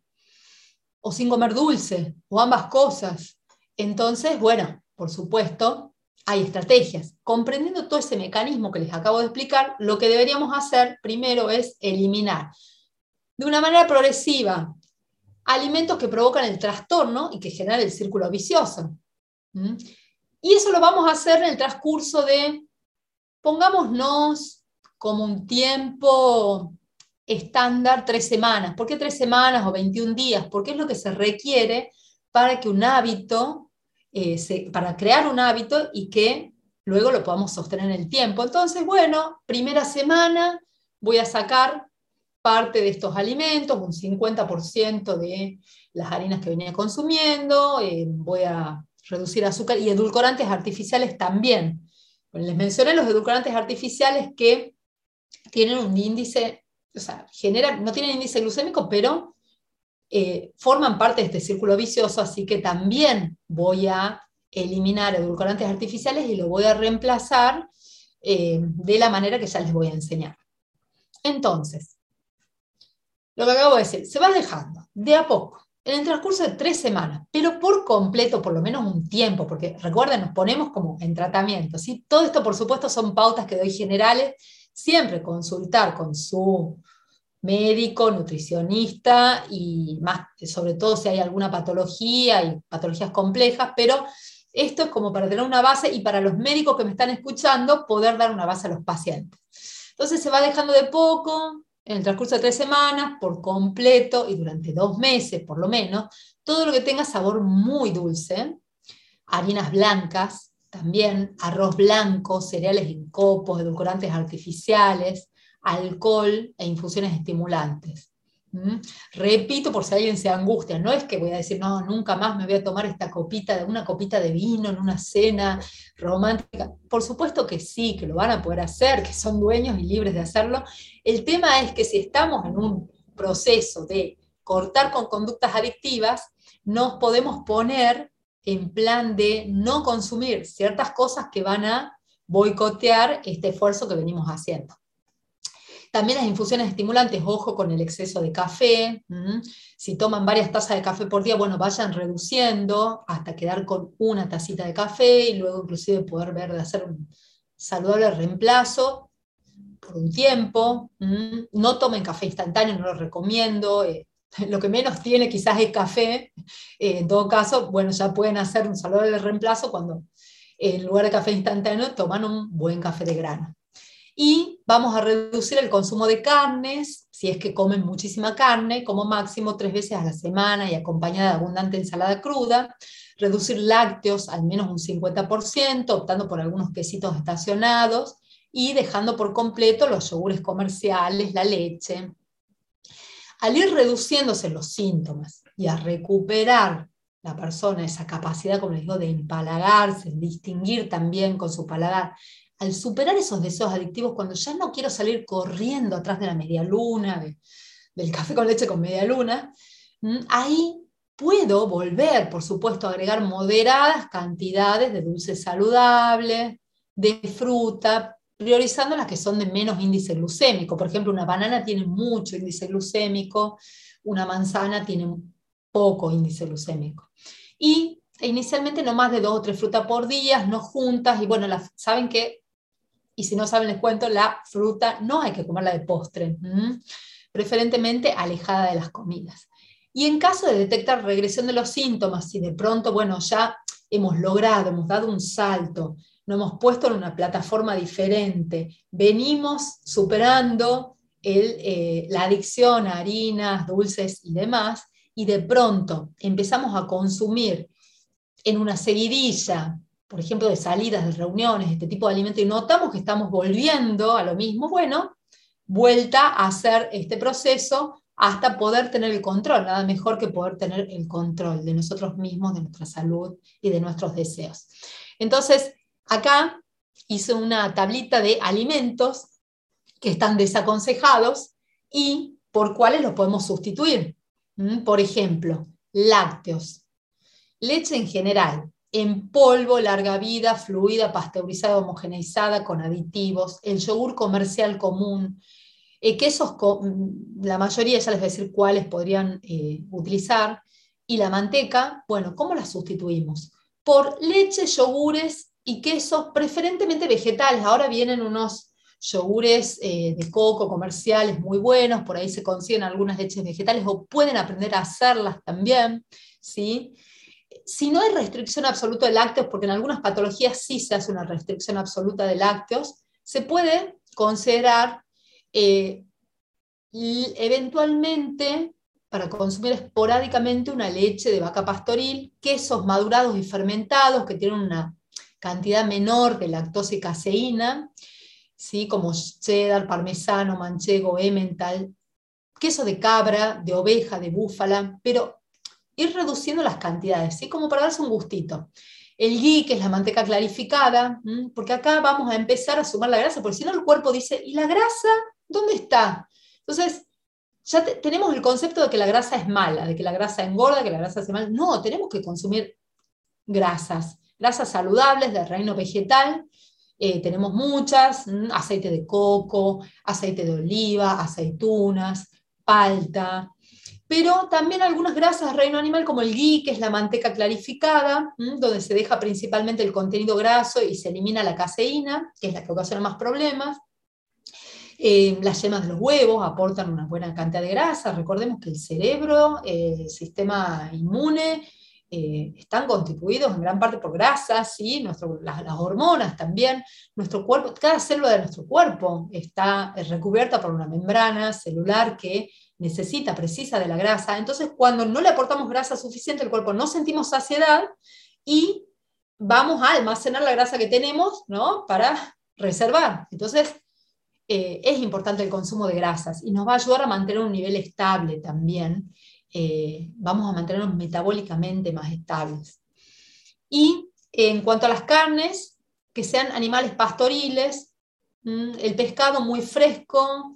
o sin comer dulce, o ambas cosas. Entonces, bueno, por supuesto, hay estrategias. Comprendiendo todo ese mecanismo que les acabo de explicar, lo que deberíamos hacer primero es eliminar de una manera progresiva alimentos que provocan el trastorno y que generan el círculo vicioso. Y eso lo vamos a hacer en el transcurso de, pongámonos como un tiempo estándar tres semanas. ¿Por qué tres semanas o 21 días? Porque es lo que se requiere para que un hábito eh, para crear un hábito y que luego lo podamos sostener en el tiempo. Entonces, bueno, primera semana, voy a sacar parte de estos alimentos, un 50% de las harinas que venía consumiendo, eh, voy a reducir azúcar y edulcorantes artificiales también. les mencioné los edulcorantes artificiales que tienen un índice, o sea, no tienen índice glucémico, pero eh, forman parte de este círculo vicioso, así que también voy a eliminar edulcorantes artificiales y lo voy a reemplazar eh, de la manera que ya les voy a enseñar. Entonces, lo que acabo de decir, se va dejando de a poco, en el transcurso de tres semanas, pero por completo, por lo menos un tiempo, porque recuerden, nos ponemos como en tratamiento. ¿sí? Todo esto, por supuesto, son pautas que doy generales, siempre consultar con su médico, nutricionista y más, sobre todo si hay alguna patología y patologías complejas, pero esto es como para tener una base y para los médicos que me están escuchando poder dar una base a los pacientes. Entonces se va dejando de poco, en el transcurso de tres semanas, por completo y durante dos meses por lo menos, todo lo que tenga sabor muy dulce, harinas blancas, también arroz blanco, cereales en copos, edulcorantes artificiales, alcohol e infusiones estimulantes. ¿Mm? Repito por si alguien se angustia, no es que voy a decir, no, nunca más me voy a tomar esta copita, una copita de vino en una cena romántica. Por supuesto que sí, que lo van a poder hacer, que son dueños y libres de hacerlo. El tema es que si estamos en un proceso de cortar con conductas adictivas, nos podemos poner en plan de no consumir ciertas cosas que van a boicotear este esfuerzo que venimos haciendo. También las infusiones estimulantes, ojo con el exceso de café. Si toman varias tazas de café por día, bueno, vayan reduciendo hasta quedar con una tacita de café y luego inclusive poder ver de hacer un saludable reemplazo por un tiempo. No tomen café instantáneo, no lo recomiendo. Eh, lo que menos tiene quizás es café. Eh, en todo caso, bueno, ya pueden hacer un saludable reemplazo cuando en lugar de café instantáneo toman un buen café de grano. Y vamos a reducir el consumo de carnes, si es que comen muchísima carne, como máximo tres veces a la semana y acompañada de abundante ensalada cruda. Reducir lácteos al menos un 50%, optando por algunos quesitos estacionados y dejando por completo los yogures comerciales, la leche. Al ir reduciéndose los síntomas y a recuperar la persona esa capacidad, como les digo, de empalagarse, distinguir también con su paladar al superar esos deseos adictivos, cuando ya no quiero salir corriendo atrás de la media luna, del café con leche con media luna, ahí puedo volver, por supuesto, a agregar moderadas cantidades de dulces saludables, de fruta, priorizando las que son de menos índice glucémico. Por ejemplo, una banana tiene mucho índice glucémico, una manzana tiene poco índice glucémico. Y inicialmente no más de dos o tres frutas por día, no juntas, y bueno, saben que y si no saben, les cuento, la fruta no hay que comerla de postre, preferentemente alejada de las comidas. Y en caso de detectar regresión de los síntomas, si de pronto, bueno, ya hemos logrado, hemos dado un salto, nos hemos puesto en una plataforma diferente, venimos superando eh, la adicción a harinas, dulces y demás, y de pronto empezamos a consumir en una seguidilla por ejemplo, de salidas, de reuniones, este tipo de alimentos, y notamos que estamos volviendo a lo mismo, bueno, vuelta a hacer este proceso hasta poder tener el control, nada mejor que poder tener el control de nosotros mismos, de nuestra salud y de nuestros deseos. Entonces, acá hice una tablita de alimentos que están desaconsejados y por cuáles los podemos sustituir. ¿Mm? Por ejemplo, lácteos, leche en general, en polvo, larga vida, fluida, pasteurizada, homogeneizada, con aditivos, el yogur comercial común, eh, quesos, la mayoría ya les voy a decir cuáles podrían eh, utilizar, y la manteca, bueno, ¿cómo la sustituimos? Por leche, yogures y quesos preferentemente vegetales. Ahora vienen unos yogures eh, de coco comerciales muy buenos, por ahí se consiguen algunas leches vegetales o pueden aprender a hacerlas también, ¿sí? Si no hay restricción absoluta de lácteos, porque en algunas patologías sí se hace una restricción absoluta de lácteos, se puede considerar eh, eventualmente para consumir esporádicamente una leche de vaca pastoril, quesos madurados y fermentados que tienen una cantidad menor de lactosa y caseína, ¿sí? como cheddar, parmesano, manchego, emmental, queso de cabra, de oveja, de búfala, pero ir reduciendo las cantidades, ¿sí? como para darse un gustito. El ghee, que es la manteca clarificada, porque acá vamos a empezar a sumar la grasa, porque si no el cuerpo dice, ¿y la grasa dónde está? Entonces, ya tenemos el concepto de que la grasa es mala, de que la grasa engorda, que la grasa hace mal. No, tenemos que consumir grasas, grasas saludables del reino vegetal. Eh, tenemos muchas, aceite de coco, aceite de oliva, aceitunas, palta, pero también algunas grasas del reino animal como el ghee, que es la manteca clarificada, donde se deja principalmente el contenido graso y se elimina la caseína, que es la que ocasiona más problemas. Eh, las yemas de los huevos aportan una buena cantidad de grasa. Recordemos que el cerebro, eh, el sistema inmune, eh, están constituidos en gran parte por grasas, ¿sí? Nuestro, las, hormonas también. Nuestro cuerpo, cada célula de nuestro cuerpo está recubierta por una membrana celular que necesita, precisa de la grasa. Entonces, cuando no le aportamos grasa suficiente al cuerpo, no sentimos saciedad y vamos a almacenar la grasa que tenemos ¿no? para reservar. Entonces, eh, es importante el consumo de grasas y nos va a ayudar a mantener un nivel estable también. Eh, vamos a mantenernos metabólicamente más estables. Y en cuanto a las carnes, que sean animales pastoriles, el pescado muy fresco,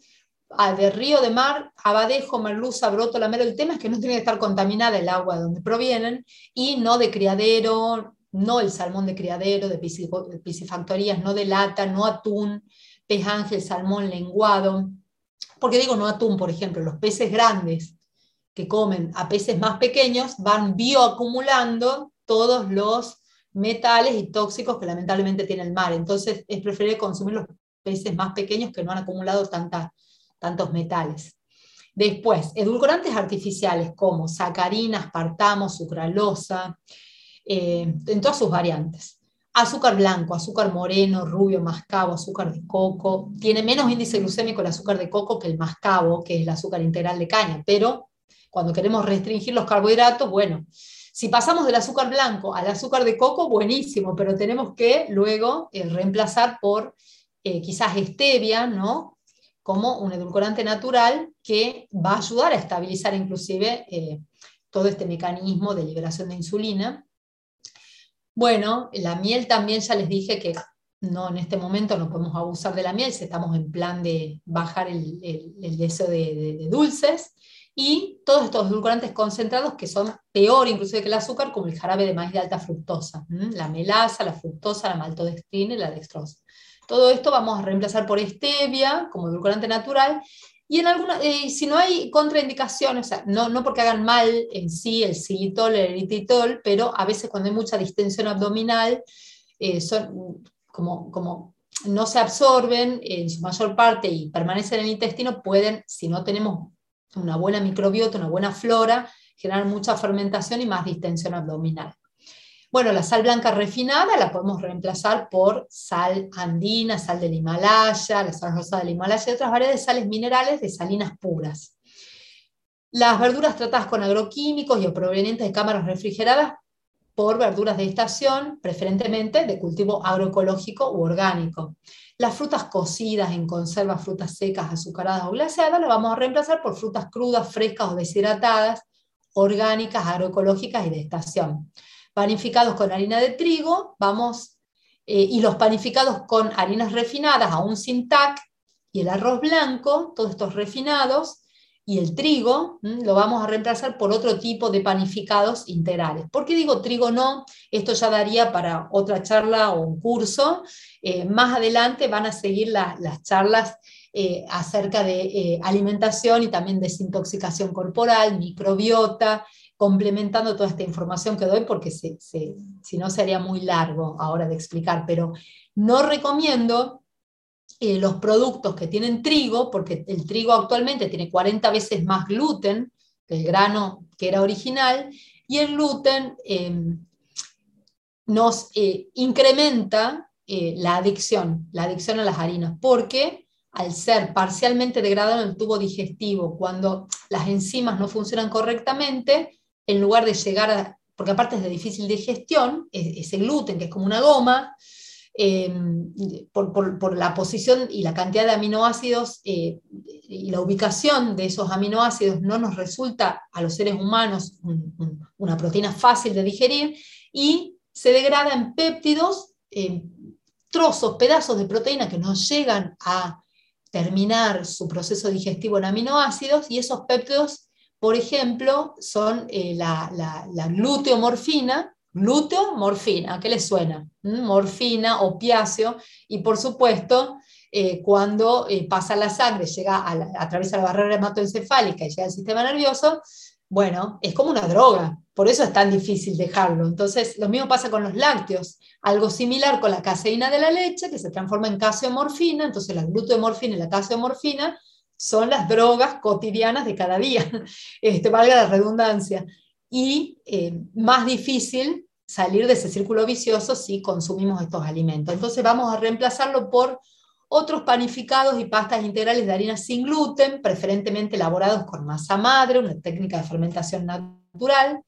de río, de mar, abadejo, merluza, broto, lamelo. El tema es que no tiene que estar contaminada el agua de donde provienen y no de criadero, no el salmón de criadero, de piscifactorías, no de lata, no atún, pez ángel, salmón, lenguado. Porque digo no atún, por ejemplo, los peces grandes que comen a peces más pequeños van bioacumulando todos los metales y tóxicos que lamentablemente tiene el mar. Entonces es preferible consumir los peces más pequeños que no han acumulado tantos metales. Después, edulcorantes artificiales como sacarina, aspartamo, sucralosa, eh, en todas sus variantes azúcar blanco, azúcar moreno, rubio, mascabo, azúcar de coco. Tiene menos índice glucémico el azúcar de coco que el mascabo, que es el azúcar integral de caña, pero cuando queremos restringir los carbohidratos, bueno, si pasamos del azúcar blanco al azúcar de coco, buenísimo, pero tenemos que luego eh, reemplazar por eh, quizás stevia, ¿no? Como un edulcorante natural que va a ayudar a estabilizar inclusive eh, todo este mecanismo de liberación de insulina bueno, la miel también ya les dije que no, en este momento no podemos abusar de la miel si estamos en plan de bajar el, deseo de, dulces. Y todos estos edulcorantes concentrados que son peor inclusive que el azúcar, como el jarabe de maíz de alta fructosa, la melaza, la fructosa, la maltodextrina y la dextrosa. Todo esto vamos a reemplazar por stevia como edulcorante natural y en alguna, eh, si no hay contraindicaciones, no, no porque hagan mal en sí el xilitol, el eritritol, pero a veces cuando hay mucha distensión abdominal, eh, son como, como no se absorben en su mayor parte y permanecen en el intestino, pueden, si no tenemos una buena microbiota, una buena flora, generar mucha fermentación y más distensión abdominal. Bueno, la sal blanca refinada la podemos reemplazar por sal andina, sal del Himalaya, la sal rosa del Himalaya y otras variedades de sales minerales de salinas puras. Las verduras tratadas con agroquímicos y o provenientes de cámaras refrigeradas por verduras de estación, preferentemente de cultivo agroecológico u orgánico. Las frutas cocidas en conservas, frutas secas, azucaradas o glaseadas, las vamos a reemplazar por frutas crudas, frescas o deshidratadas, orgánicas, agroecológicas y de estación panificados con harina de trigo, vamos, eh, y los panificados con harinas refinadas, aún sin TAC, y el arroz blanco, todos estos refinados, y el trigo lo vamos a reemplazar por otro tipo de panificados integrales. ¿Por qué digo trigo no? Esto ya daría para otra charla o un curso. Eh, más adelante van a seguir las charlas eh, acerca de alimentación y también desintoxicación corporal, microbiota, complementando toda esta información que doy, porque si no sería muy largo ahora de explicar, pero no recomiendo eh, los productos que tienen trigo, porque el trigo actualmente tiene 40 veces más gluten que el grano que era original, y el gluten em, nos eh, incrementa eh, la adicción, la adicción a las harinas, porque al ser parcialmente degradado en el tubo digestivo, cuando las enzimas no funcionan correctamente, en lugar de llegar a, porque aparte es de difícil digestión, ese gluten que es como una goma, Em, por, la posición y la cantidad de aminoácidos eh, y la ubicación de esos aminoácidos no nos resulta a los seres humanos una proteína fácil de digerir y se degrada en péptidos, trozos, pedazos de proteína que no llegan a terminar su proceso digestivo en aminoácidos y esos péptidos, por ejemplo, son eh, la, la, la gluteomorfina, Glúteo, morfina, ¿qué les suena? ¿Mm? Morfina, opiáceo, y por supuesto, eh, cuando eh, pasa la sangre, llega a, atraviesa la barrera hematoencefálica y llega al sistema nervioso, bueno, es como una droga, por eso es tan difícil dejarlo. Entonces, lo mismo pasa con los lácteos, algo similar con la caseína de la leche, que se transforma en caseomorfina, entonces la gluteomorfina y la caseomorfina son las drogas cotidianas de cada día, este, valga la redundancia y eh, más difícil salir de ese círculo vicioso si consumimos estos alimentos. Entonces vamos a reemplazarlo por otros panificados y pastas integrales de harina sin gluten, preferentemente elaborados con masa madre, una técnica de fermentación natural,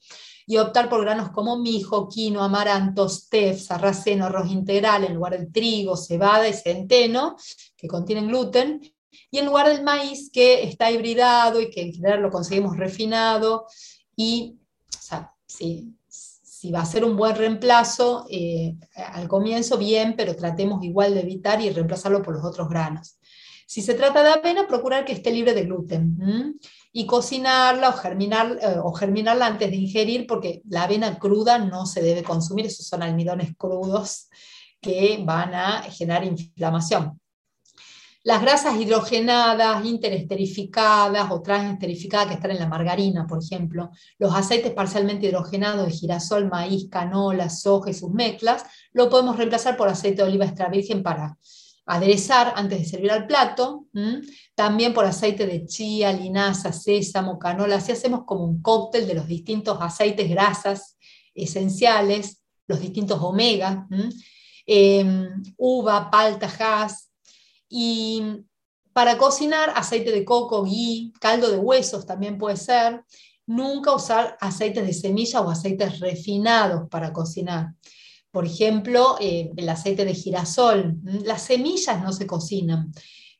y optar por granos como mijo, quino, amaranto, stef, sarraceno, arroz integral en lugar del trigo, cebada y centeno, que contienen gluten, y en lugar del maíz que está hibridado y que en general lo conseguimos refinado y si, va a ser un buen reemplazo, eh, al comienzo bien, pero tratemos igual de evitar y reemplazarlo por los otros granos. Si se trata de avena, procurar que esté libre de gluten. Y cocinarla o, germinar, eh, o germinarla antes de ingerir, porque la avena cruda no se debe consumir, esos son almidones crudos que van a generar inflamación. Las grasas hidrogenadas, interesterificadas o transesterificadas que están en la margarina, por ejemplo, los aceites parcialmente hidrogenados de girasol, maíz, canola, soja y sus mezclas, lo podemos reemplazar por aceite de oliva extra virgen para aderezar antes de servir al plato, también por aceite de chía, linaza, sésamo, canola, así hacemos como un cóctel de los distintos aceites, grasas esenciales, los distintos omega, em, uva, palta, jas, y para cocinar, aceite de coco, ghee, caldo de huesos también puede ser. Nunca usar aceites de semilla o aceites refinados para cocinar. Por ejemplo, eh, el aceite de girasol. Las semillas no se cocinan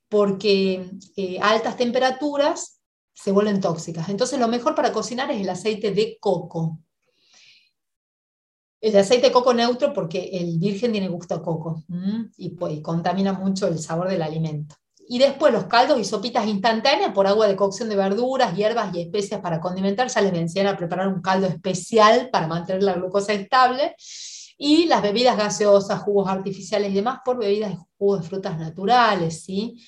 porque eh, a altas temperaturas se vuelven tóxicas. Entonces lo mejor para cocinar es el aceite de coco. El aceite de coco neutro porque el virgen tiene gusto a coco y, pues, contamina mucho el sabor del alimento. Y después los caldos y sopitas instantáneas por agua de cocción de verduras, hierbas y especias para condimentar. Ya les vencían a preparar un caldo especial para mantener la glucosa estable. Y las bebidas gaseosas, jugos artificiales y demás por bebidas y jugos de frutas naturales. ¿sí?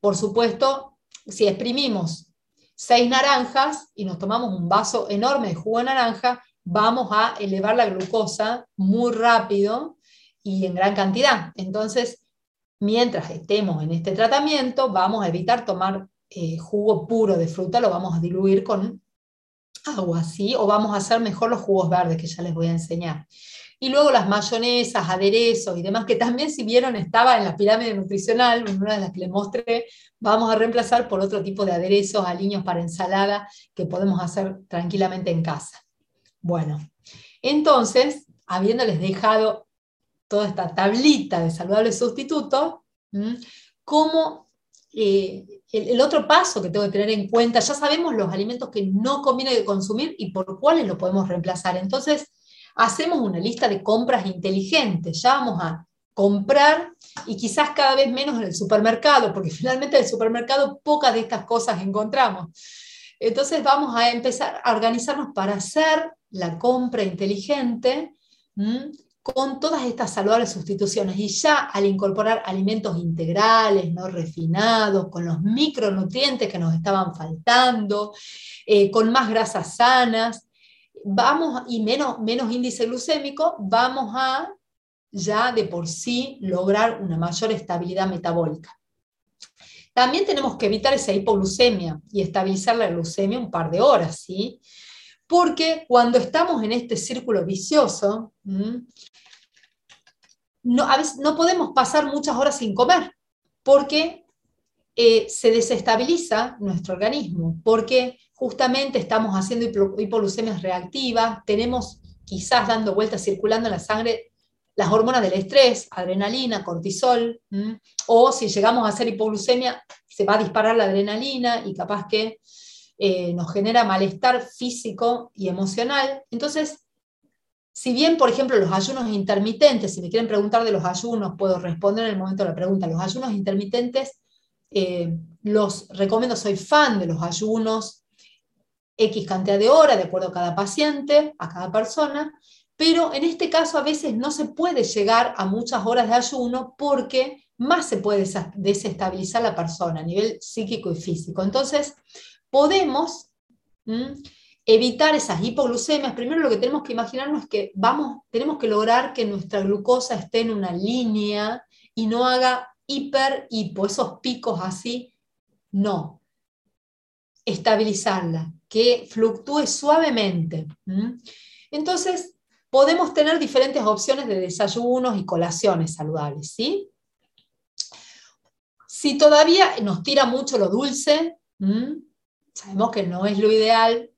Por supuesto, si exprimimos seis naranjas y nos tomamos un vaso enorme de jugo de naranja, vamos a elevar la glucosa muy rápido y en gran cantidad. Entonces, mientras estemos en este tratamiento, vamos a evitar tomar eh, jugo puro de fruta, lo vamos a diluir con agua, ¿sí? O vamos a hacer mejor los jugos verdes, que ya les voy a enseñar. Y luego las mayonesas, aderezos y demás, que también si vieron estaba en la pirámide nutricional, una de las que les mostré, vamos a reemplazar por otro tipo de aderezos, aliños para ensalada, que podemos hacer tranquilamente en casa. Bueno, entonces, habiéndoles dejado toda esta tablita de saludables sustitutos, ¿cómo eh, el, otro paso que tengo que tener en cuenta, ya sabemos los alimentos que no conviene consumir y por cuáles lo podemos reemplazar. Entonces, hacemos una lista de compras inteligentes, ya vamos a comprar y quizás cada vez menos en el supermercado, porque finalmente en el supermercado pocas de estas cosas encontramos. Entonces vamos a empezar a organizarnos para hacer la compra inteligente con todas estas saludables sustituciones. Y ya al incorporar alimentos integrales, no refinados, con los micronutrientes que nos estaban faltando, eh, con más grasas sanas, vamos, y menos, menos índice glucémico, vamos a ya de por sí lograr una mayor estabilidad metabólica. También tenemos que evitar esa hipoglucemia y estabilizar la glucemia un par de horas, ¿sí? Porque cuando estamos en este círculo vicioso, no, a veces no podemos pasar muchas horas sin comer, porque eh, se desestabiliza nuestro organismo, porque justamente estamos haciendo hipoglucemias reactivas, tenemos quizás dando vueltas circulando en la sangre las hormonas del estrés, adrenalina, cortisol, o si llegamos a hacer hipoglucemia, se va a disparar la adrenalina y capaz que eh, nos genera malestar físico y emocional. Entonces, si bien, por ejemplo, los ayunos intermitentes, si me quieren preguntar de los ayunos, puedo responder en el momento de la pregunta, los ayunos intermitentes eh, los recomiendo, soy fan de los ayunos, X cantidad de horas, de acuerdo a cada paciente, a cada persona, pero en este caso a veces no se puede llegar a muchas horas de ayuno porque más se puede desestabilizar la persona a nivel psíquico y físico. Entonces, podemos evitar esas hipoglucemias. Primero lo que tenemos que imaginarnos es que vamos, tenemos que lograr que nuestra glucosa esté en una línea y no haga hiper, hipo, esos picos así. No. Estabilizarla, que fluctúe suavemente. Entonces, podemos tener diferentes opciones de desayunos y colaciones saludables, ¿sí? Si todavía nos tira mucho lo dulce, sabemos que no es lo ideal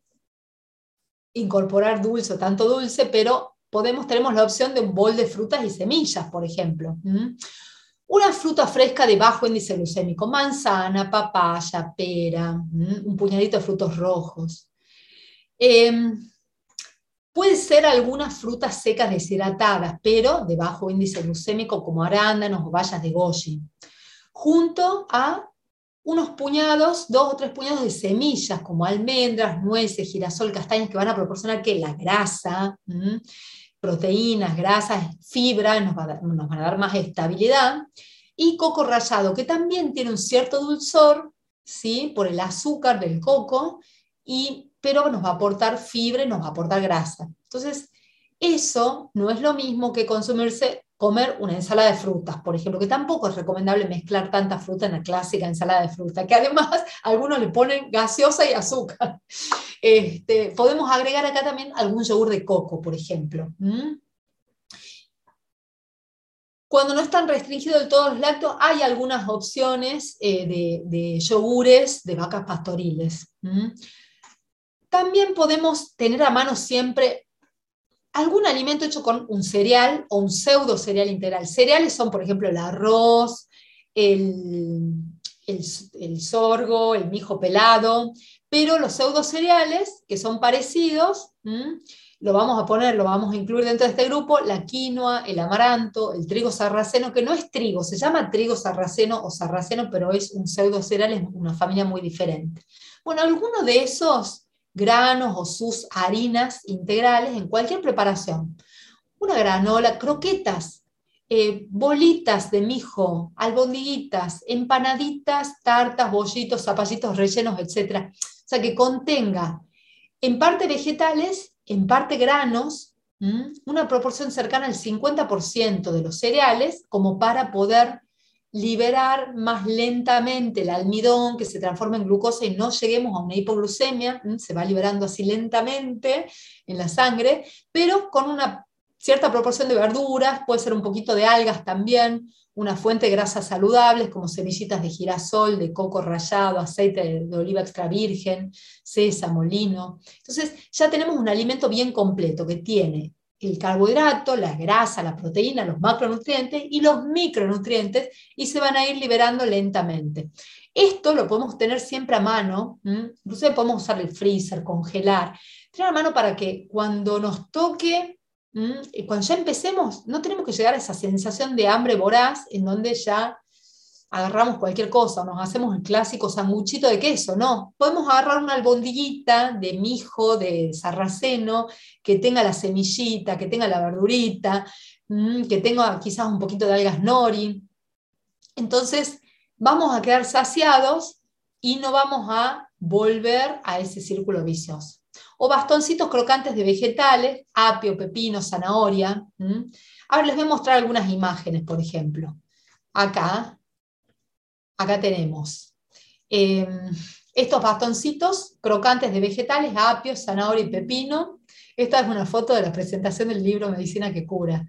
incorporar dulce o tanto dulce, pero podemos, tenemos la opción de un bol de frutas y semillas, por ejemplo. Una fruta fresca de bajo índice glucémico, manzana, papaya, pera, un puñadito de frutos rojos. Em, Puede ser algunas frutas secas deshidratadas, pero de bajo índice glucémico como arándanos o bayas de goji, junto a unos puñados, dos o tres puñados de semillas como almendras, nueces, girasol, castañas que van a proporcionar que la grasa, proteínas, grasas, fibra, nos, nos van a dar más estabilidad, y coco rallado, que también tiene un cierto dulzor, ¿sí? por el azúcar del coco, y pero nos va a aportar fibra nos va a aportar grasa. Entonces, eso no es lo mismo que consumirse, comer una ensalada de frutas, por ejemplo, que tampoco es recomendable mezclar tanta fruta en la clásica ensalada de fruta, que además algunos le ponen gaseosa y azúcar. Este, podemos agregar acá también algún yogur de coco, por ejemplo. Cuando no están restringidos de todos los lácteos, hay algunas opciones eh, de, de, yogures de vacas pastoriles. También podemos tener a mano siempre algún alimento hecho con un cereal o un pseudo cereal integral. Cereales son, por ejemplo, el arroz, el, sorgo, el mijo pelado, pero los pseudo cereales, que son parecidos, lo vamos a poner, lo vamos a incluir dentro de este grupo, la quinoa, el amaranto, el trigo sarraceno, que no es trigo, se llama trigo sarraceno o sarraceno, pero es un pseudo cereal, es una familia muy diferente. Bueno, alguno de esos granos o sus harinas integrales en cualquier preparación. Una granola, croquetas, eh, bolitas de mijo, albondiguitas, empanaditas, tartas, bollitos, zapallitos rellenos, etc. O sea, que contenga en parte vegetales, en parte granos, una proporción cercana al 50% de los cereales, como para poder liberar más lentamente el almidón que se transforma en glucosa y no lleguemos a una hipoglucemia, se va liberando así lentamente en la sangre, pero con una cierta proporción de verduras, puede ser un poquito de algas también, una fuente de grasas saludables como semillitas de girasol, de coco rallado, aceite de oliva extra virgen, sésamo, lino. Entonces ya tenemos un alimento bien completo que tiene el carbohidrato, la grasa, la proteína, los macronutrientes y los micronutrientes y se van a ir liberando lentamente. Esto lo podemos tener siempre a mano, incluso podemos usar el freezer, congelar, tener a mano para que cuando nos toque, cuando ya empecemos, no tenemos que llegar a esa sensación de hambre voraz en donde ya agarramos cualquier cosa, nos hacemos el clásico sanguchito de queso, no. Podemos agarrar una albondiguita de mijo, de sarraceno, que tenga la semillita, que tenga la verdurita, mm, que tenga quizás un poquito de algas nori. Entonces, vamos a quedar saciados y no vamos a volver a ese círculo vicioso. O bastoncitos crocantes de vegetales, apio, pepino, zanahoria. Ahora les voy a mostrar algunas imágenes, por ejemplo. Acá, acá tenemos em, estos bastoncitos crocantes de vegetales, apio, zanahoria y pepino. Esta es una foto de la presentación del libro Medicina que cura.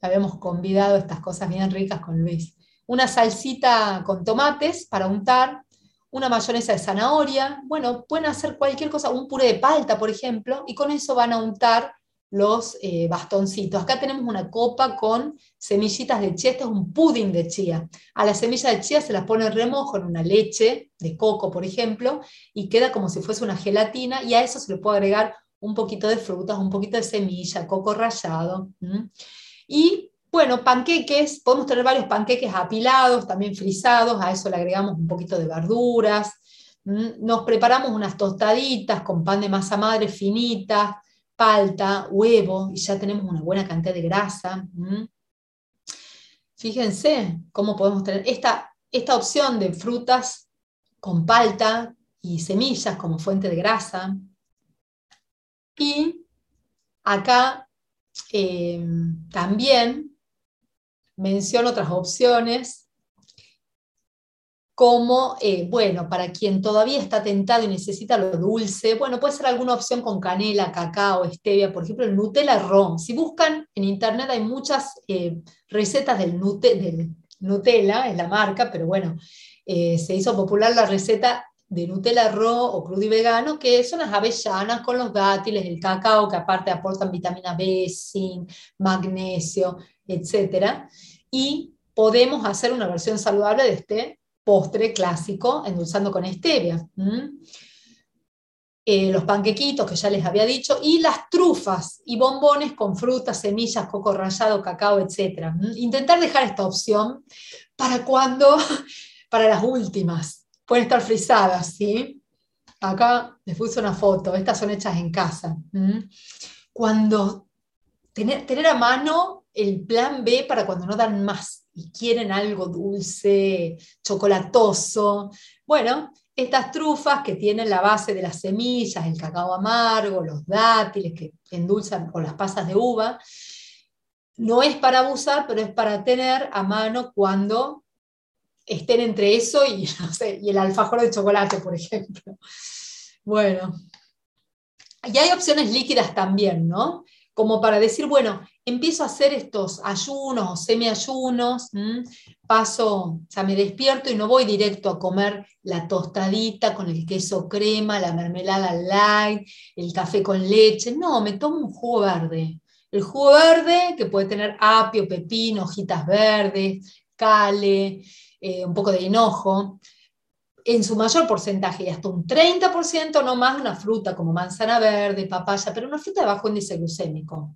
Habíamos convidado estas cosas bien ricas con Luis. Una salsita con tomates para untar, una mayonesa de zanahoria. Bueno, pueden hacer cualquier cosa, un puré de palta, por ejemplo, y con eso van a untar los eh, bastoncitos. Acá tenemos una copa con semillitas de chía, este es un pudding de chía. A las semillas de chía se las pone remojo en una leche de coco, por ejemplo, y queda como si fuese una gelatina, y a eso se le puede agregar un poquito de frutas, un poquito de semilla, coco rallado. Y bueno, panqueques, podemos tener varios panqueques apilados, también frisados, a eso le agregamos un poquito de verduras. Nos preparamos unas tostaditas con pan de masa madre finita, palta, huevo, y ya tenemos una buena cantidad de grasa. Fíjense cómo podemos tener esta, esta opción de frutas con palta y semillas como fuente de grasa. Y acá eh, también menciono otras opciones como, eh, bueno, para quien todavía está tentado y necesita lo dulce, bueno, puede ser alguna opción con canela, cacao, stevia, por ejemplo, el Nutella Ron. Si buscan en internet hay muchas eh, recetas del, Nutella, es la marca, pero bueno, eh, se hizo popular la receta de Nutella Ron o crudo y vegano, que son las avellanas con los dátiles, el cacao, que aparte aportan vitamina B, zinc, magnesio, etc. Y podemos hacer una versión saludable de este postre clásico, endulzando con stevia. Eh, los panquequitos que ya les había dicho, y las trufas y bombones con frutas, semillas, coco rallado, cacao, etc. Intentar dejar esta opción para cuando, para las últimas. Pueden estar frisadas, ¿sí? Acá les puse una foto, estas son hechas en casa. Cuando tener, tener a mano el plan B para cuando no dan más y quieren algo dulce, chocolatoso. Bueno, estas trufas que tienen la base de las semillas, el cacao amargo, los dátiles que endulzan o las pasas de uva, no es para abusar, pero es para tener a mano cuando estén entre eso y, el alfajor de chocolate, por ejemplo. Bueno, y hay opciones líquidas también, ¿no? Como para decir, bueno, empiezo a hacer estos ayunos o semiayunos, paso, o sea, me despierto y no voy directo a comer la tostadita con el queso crema, la mermelada light, el café con leche, no, me tomo un jugo verde. El jugo verde que puede tener apio, pepino, hojitas verdes, cale, eh, un poco de hinojo, en su mayor porcentaje y hasta un 30% no más de una fruta como manzana verde, papaya, pero una fruta de bajo índice glucémico.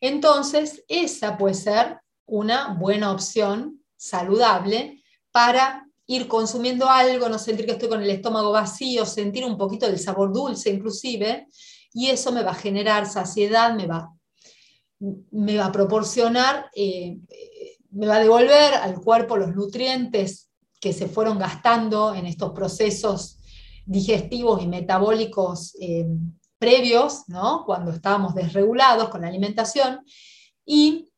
Entonces, esa puede ser una buena opción saludable para ir consumiendo algo, no sentir que estoy con el estómago vacío, sentir un poquito del sabor dulce inclusive, y eso me va a generar saciedad, me va, me va a proporcionar, eh, me va a devolver al cuerpo los nutrientes que se fueron gastando en estos procesos digestivos y metabólicos eh, previos, ¿no? cuando estábamos desregulados con la alimentación, y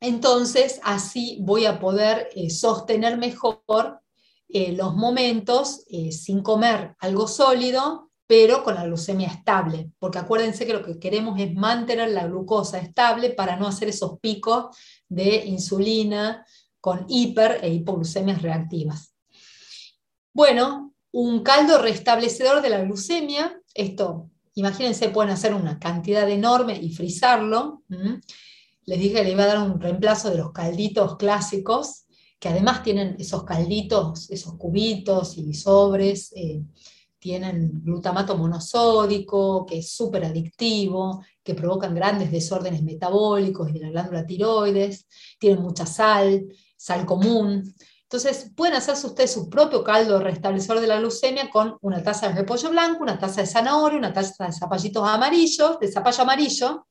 entonces así voy a poder eh, sostener mejor eh, los momentos sin comer algo sólido, pero con la glucemia estable, porque acuérdense que lo que queremos es mantener la glucosa estable para no hacer esos picos de insulina con hiper e hipoglucemias reactivas. Bueno, un caldo restablecedor de la glucemia, esto imagínense, pueden hacer una cantidad enorme y frizarlo. Les dije que le iba a dar un reemplazo de los calditos clásicos, que además tienen esos calditos, esos cubitos y sobres, eh, tienen glutamato monosódico, que es súper adictivo, que provocan grandes desórdenes metabólicos de la glándula tiroides, tienen mucha sal, sal común. Entonces, pueden hacerse ustedes su propio caldo restablecedor de la glucemia con una taza de repollo blanco, una taza de zanahoria, una taza de zapallitos amarillos, de zapallo amarillo,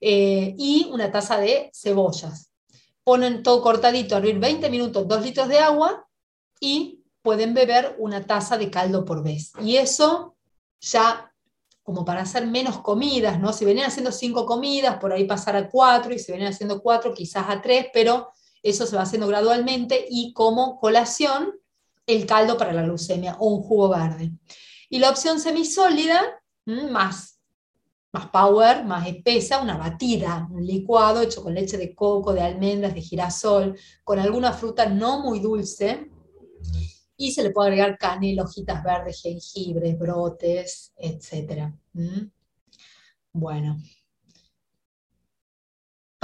eh, y una taza de cebollas. Ponen todo cortadito a hervir 20 minutos, 2 litros de agua, y pueden beber una taza de caldo por vez. Y eso ya como para hacer menos comidas, ¿no? Si venían haciendo 5 comidas, por ahí pasar a 4, y si venían haciendo 4, quizás a 3, pero eso se va haciendo gradualmente y como colación el caldo para la glucemia o un jugo verde. Y la opción semisólida, mm, más, más power, más espesa, una batida, un licuado hecho con leche de coco, de almendras, de girasol, con alguna fruta no muy dulce. Y se le puede agregar canela, hojitas verdes, jengibre, brotes, etc. Mm. Bueno,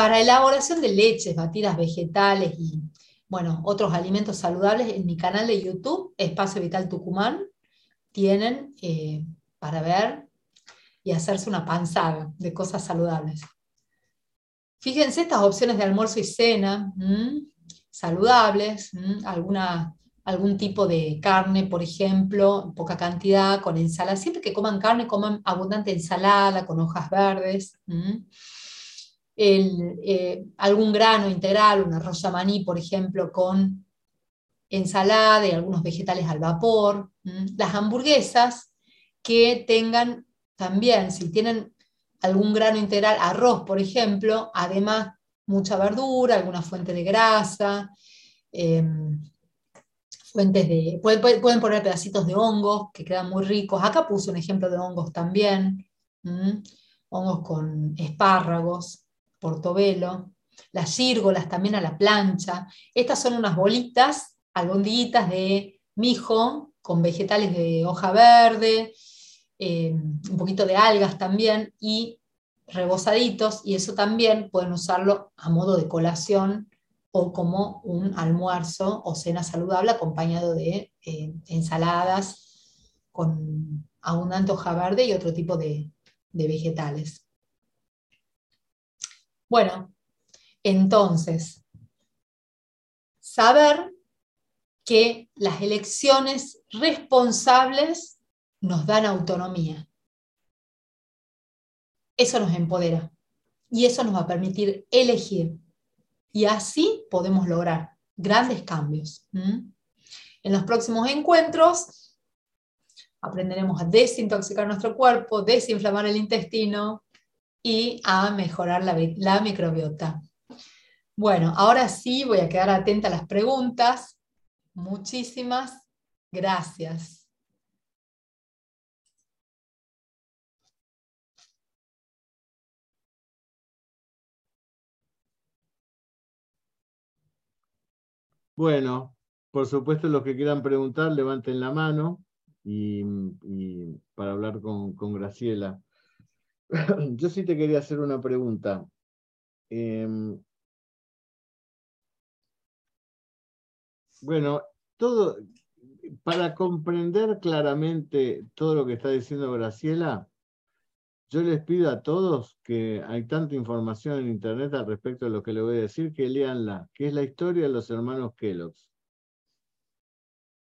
Para elaboración de leches, batidas vegetales y bueno, otros alimentos saludables, en mi canal de YouTube, Espacio Vital Tucumán, tienen eh, para ver y hacerse una panzada de cosas saludables. Fíjense estas opciones de almuerzo y cena, saludables, alguna algún tipo de carne, por ejemplo, poca cantidad, con ensalada. Siempre que coman carne, coman abundante ensalada con hojas verdes. Eh, algún grano integral, una arroz maní, por ejemplo, con ensalada y algunos vegetales al vapor. Las hamburguesas que tengan también, si tienen algún grano integral, arroz, por ejemplo, además mucha verdura, alguna fuente de grasa. Em, fuentes de, pueden, poner pedacitos de hongos que quedan muy ricos. Acá puse un ejemplo de hongos también, hongos con espárragos, portobelo, las gírgolas también a la plancha. Estas son unas bolitas, albondiguitas de mijo con vegetales de hoja verde, eh, un poquito de algas también y rebozaditos, y eso también pueden usarlo a modo de colación o como un almuerzo o cena saludable acompañado de eh, ensaladas con abundante hoja verde y otro tipo de vegetales. Bueno, entonces, saber que las elecciones responsables nos dan autonomía. Eso nos empodera y eso nos va a permitir elegir y así podemos lograr grandes cambios. En los próximos encuentros aprenderemos a desintoxicar nuestro cuerpo, desinflamar el intestino y a mejorar la, la microbiota. Bueno, ahora sí voy a quedar atenta a las preguntas. Muchísimas gracias. Bueno, por supuesto, los que quieran preguntar, levanten la mano y, para hablar con, Graciela. Yo sí te quería hacer una pregunta. Em, bueno, todo, para comprender claramente todo lo que está diciendo Graciela, yo les pido a todos que hay tanta información en internet al respecto de lo que le voy a decir, que leanla, que es la historia de los hermanos Kellogg's.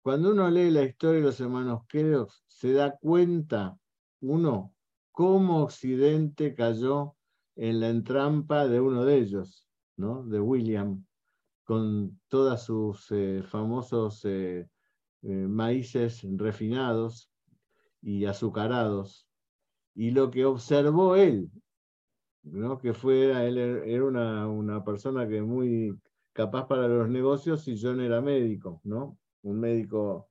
Cuando uno lee la historia de los hermanos Kellogg's, se da cuenta, uno, cómo Occidente cayó en la entrampa de uno de ellos, ¿no? de William, con todos sus eh, famosos eh, eh, maíces refinados y azucarados y lo que observó él, ¿no? que fue, él era una, una, persona que muy capaz para los negocios y John era médico, ¿no? un médico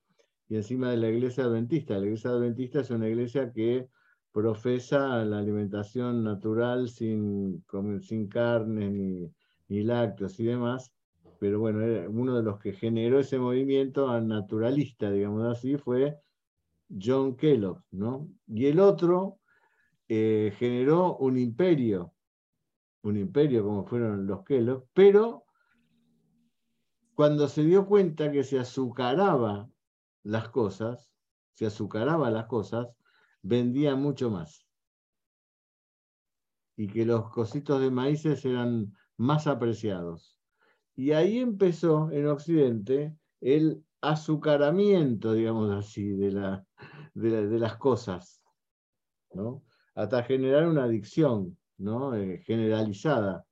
y encima de la iglesia adventista. La iglesia adventista es una iglesia que profesa la alimentación natural sin, sin carne ni, ni lácteos y demás, pero bueno, uno de los que generó ese movimiento naturalista, digamos así, fue John Kellogg, ¿no? Y el otro eh, generó un imperio, un imperio como fueron los Kellogg, pero cuando se dio cuenta que se azucaraba las cosas, se azucaraba las cosas, vendía mucho más. Y que los cositos de maíces eran más apreciados. Y ahí empezó en Occidente el azucaramiento, digamos así, de, la, de, las cosas. ¿no? hasta generar una adicción ¿no? Eh, generalizada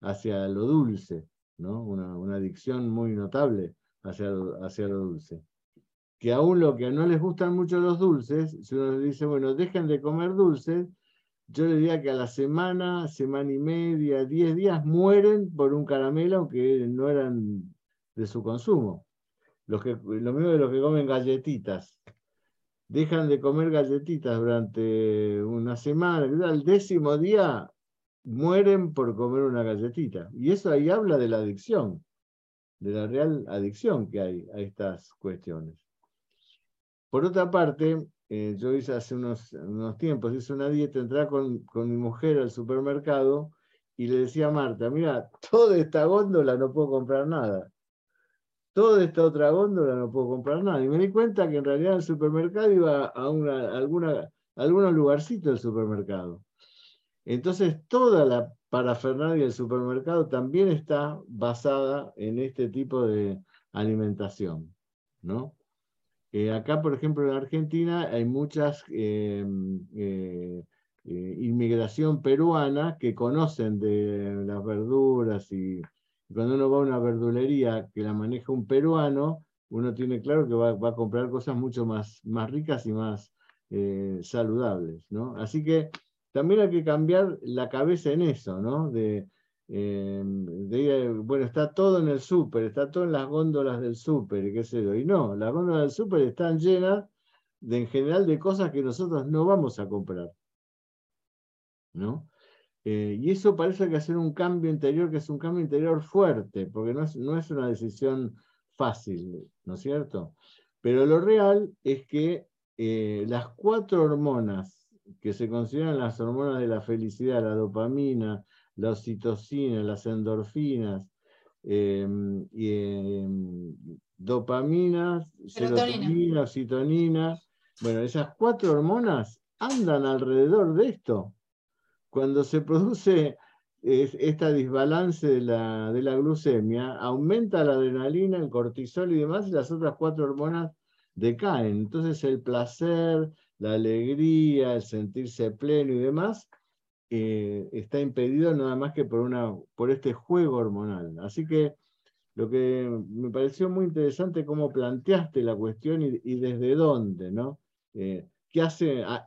hacia lo dulce, ¿no? una, adicción muy notable hacia, hacia lo dulce. Que aún lo que no les gustan mucho los dulces, si uno les dice, bueno, dejen de comer dulces, yo le diría que a la semana, semana y media, diez días, mueren por un caramelo aunque no eran de su consumo. Los que, lo mismo de los que comen galletitas dejan de comer galletitas durante una semana, al décimo día mueren por comer una galletita. Y eso ahí habla de la adicción, de la real adicción que hay a estas cuestiones. Por otra parte, eh, yo hice hace unos, tiempos, hice una dieta, entraba con, con mi mujer al supermercado y le decía a Marta, mira, toda esta góndola no puedo comprar nada. Toda esta otra góndola no puedo comprar nada. Y me di cuenta que en realidad el supermercado iba a, una, alguna, algunos lugarcitos del supermercado. Entonces, toda la parafernalia del supermercado también está basada en este tipo de alimentación. ¿no? Eh, acá, por ejemplo, en Argentina hay muchas eh, eh, inmigración peruana que conocen de las verduras y cuando uno va a una verdulería que la maneja un peruano, uno tiene claro que va, a comprar cosas mucho más, más ricas y más saludables. ¿no? Así que también hay que cambiar la cabeza en eso, ¿no? Bueno, está todo en el súper, está todo en las góndolas del súper, qué sé yo. Y no, las góndolas del súper están llenas de, en general de cosas que nosotros no vamos a comprar. ¿No? Eh, y eso parece que hacer un cambio interior, que es un cambio interior fuerte, porque no es, no es una decisión fácil, ¿no es cierto? Pero lo real es que eh, las cuatro hormonas que se consideran las hormonas de la felicidad, la dopamina, la oxitocina, las endorfinas, em, em, dopamina, serotonina, oxitonina. Bueno, esas cuatro hormonas andan alrededor de esto. Cuando se produce esta desbalance de la, de la glucemia, aumenta la adrenalina, el cortisol y demás, y las otras cuatro hormonas decaen. Entonces el placer, la alegría, el sentirse pleno y demás, eh, está impedido nada más que por, una, por este juego hormonal. Así que lo que me pareció muy interesante cómo planteaste la cuestión y, desde dónde, ¿no? Eh, ¿Qué hace, a,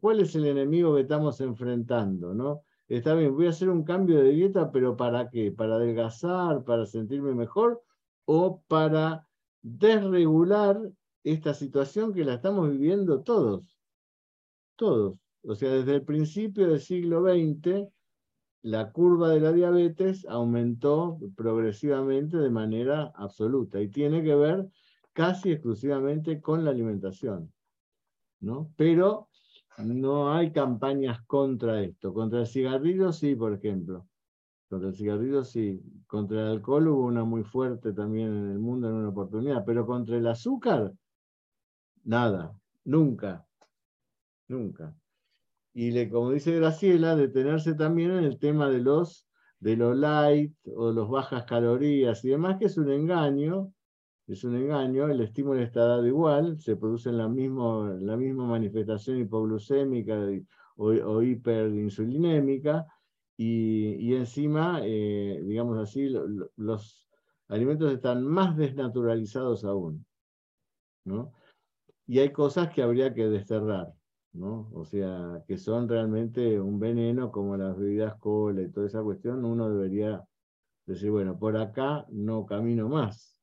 cuál es el enemigo que estamos enfrentando, ¿no? Está bien, voy a hacer un cambio de dieta, pero ¿para qué? ¿Para adelgazar? ¿Para sentirme mejor? ¿O para desregular esta situación que la estamos viviendo todos? Todos. O sea, desde el principio del siglo XX, la curva de la diabetes aumentó progresivamente de manera absoluta y tiene que ver casi exclusivamente con la alimentación. ¿no? Pero no hay campañas contra esto. Contra el cigarrillo sí, por ejemplo. Contra el cigarrillo sí. Contra el alcohol hubo una muy fuerte también en el mundo en una oportunidad. Pero contra el azúcar, nada. Nunca. Nunca y le, como dice Graciela, detenerse también en el tema de los de lo light o los bajas calorías y demás, que es un engaño, es un engaño, el estímulo está dado igual, se produce en la, mismo, la misma manifestación hipoglucémica o, o hiperinsulinémica, y, y encima, eh, digamos así, los alimentos están más desnaturalizados aún. ¿no? Y hay cosas que habría que desterrar. O sea, que son realmente un veneno como las bebidas cola y toda esa cuestión, uno debería decir, bueno, por acá no camino más.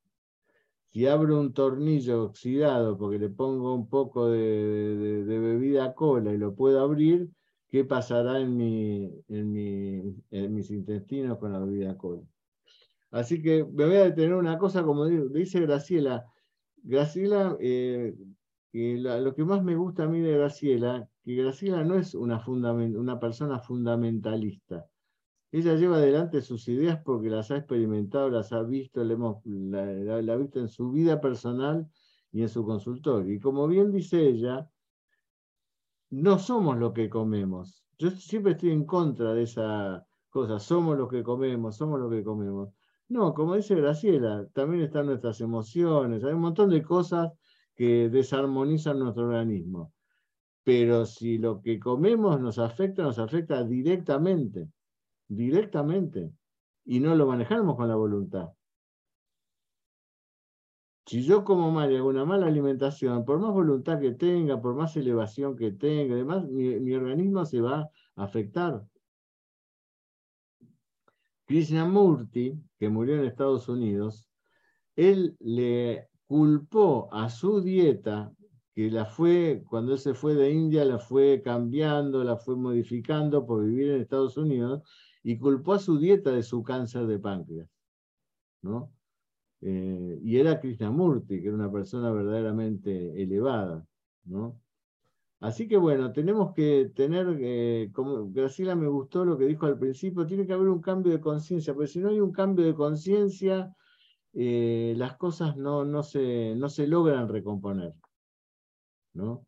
Si abro un tornillo oxidado porque le pongo un poco de, bebida cola y lo puedo abrir, ¿qué pasará en, mi, en, mis intestinos con la bebida cola? Así que me voy a detener una cosa, como dice Graciela. Graciela eh, lo que más me gusta a mí de Graciela, que Graciela no es una, una persona fundamentalista. Ella lleva adelante sus ideas porque las ha experimentado, las ha visto, la, hemos, la, ha visto en su vida personal y en su consultorio. Y como bien dice ella, no somos lo que comemos. Yo siempre estoy en contra de esa cosa, somos lo que comemos, somos lo que comemos. No, como dice Graciela, también están nuestras emociones, hay un montón de cosas que desarmonizan nuestro organismo. Pero si lo que comemos nos afecta, nos afecta directamente, directamente, y no lo manejamos con la voluntad. Si yo como mal y hago una mala alimentación, por más voluntad que tenga, por más elevación que tenga, además, mi, organismo se va a afectar. Krishnamurti, que murió en Estados Unidos, él le culpó a su dieta, que la fue, cuando él se fue de India, la fue cambiando, la fue modificando por vivir en Estados Unidos, y culpó a su dieta de su cáncer de páncreas. ¿no? Eh, y era Krishnamurti, que era una persona verdaderamente elevada. ¿no? Así que bueno, tenemos que tener, eh, como Graciela me gustó lo que dijo al principio, tiene que haber un cambio de conciencia, porque si no hay un cambio de conciencia, eh, las cosas no, no, se, no se logran recomponer. ¿no?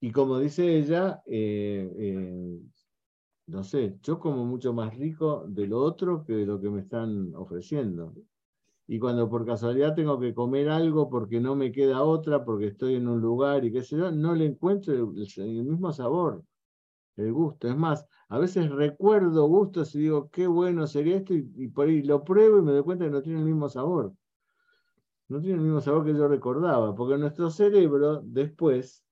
Y como dice ella, eh, no sé, yo como mucho más rico de lo otro que de lo que me están ofreciendo y cuando por casualidad tengo que comer algo porque no me queda otra, porque estoy en un lugar y qué sé yo, no le encuentro el, mismo sabor, el gusto. Es más, a veces recuerdo gustos y digo, qué bueno sería esto, y, por ahí lo pruebo y me doy cuenta que no tiene el mismo sabor. No tiene el mismo sabor que yo recordaba, porque nuestro cerebro después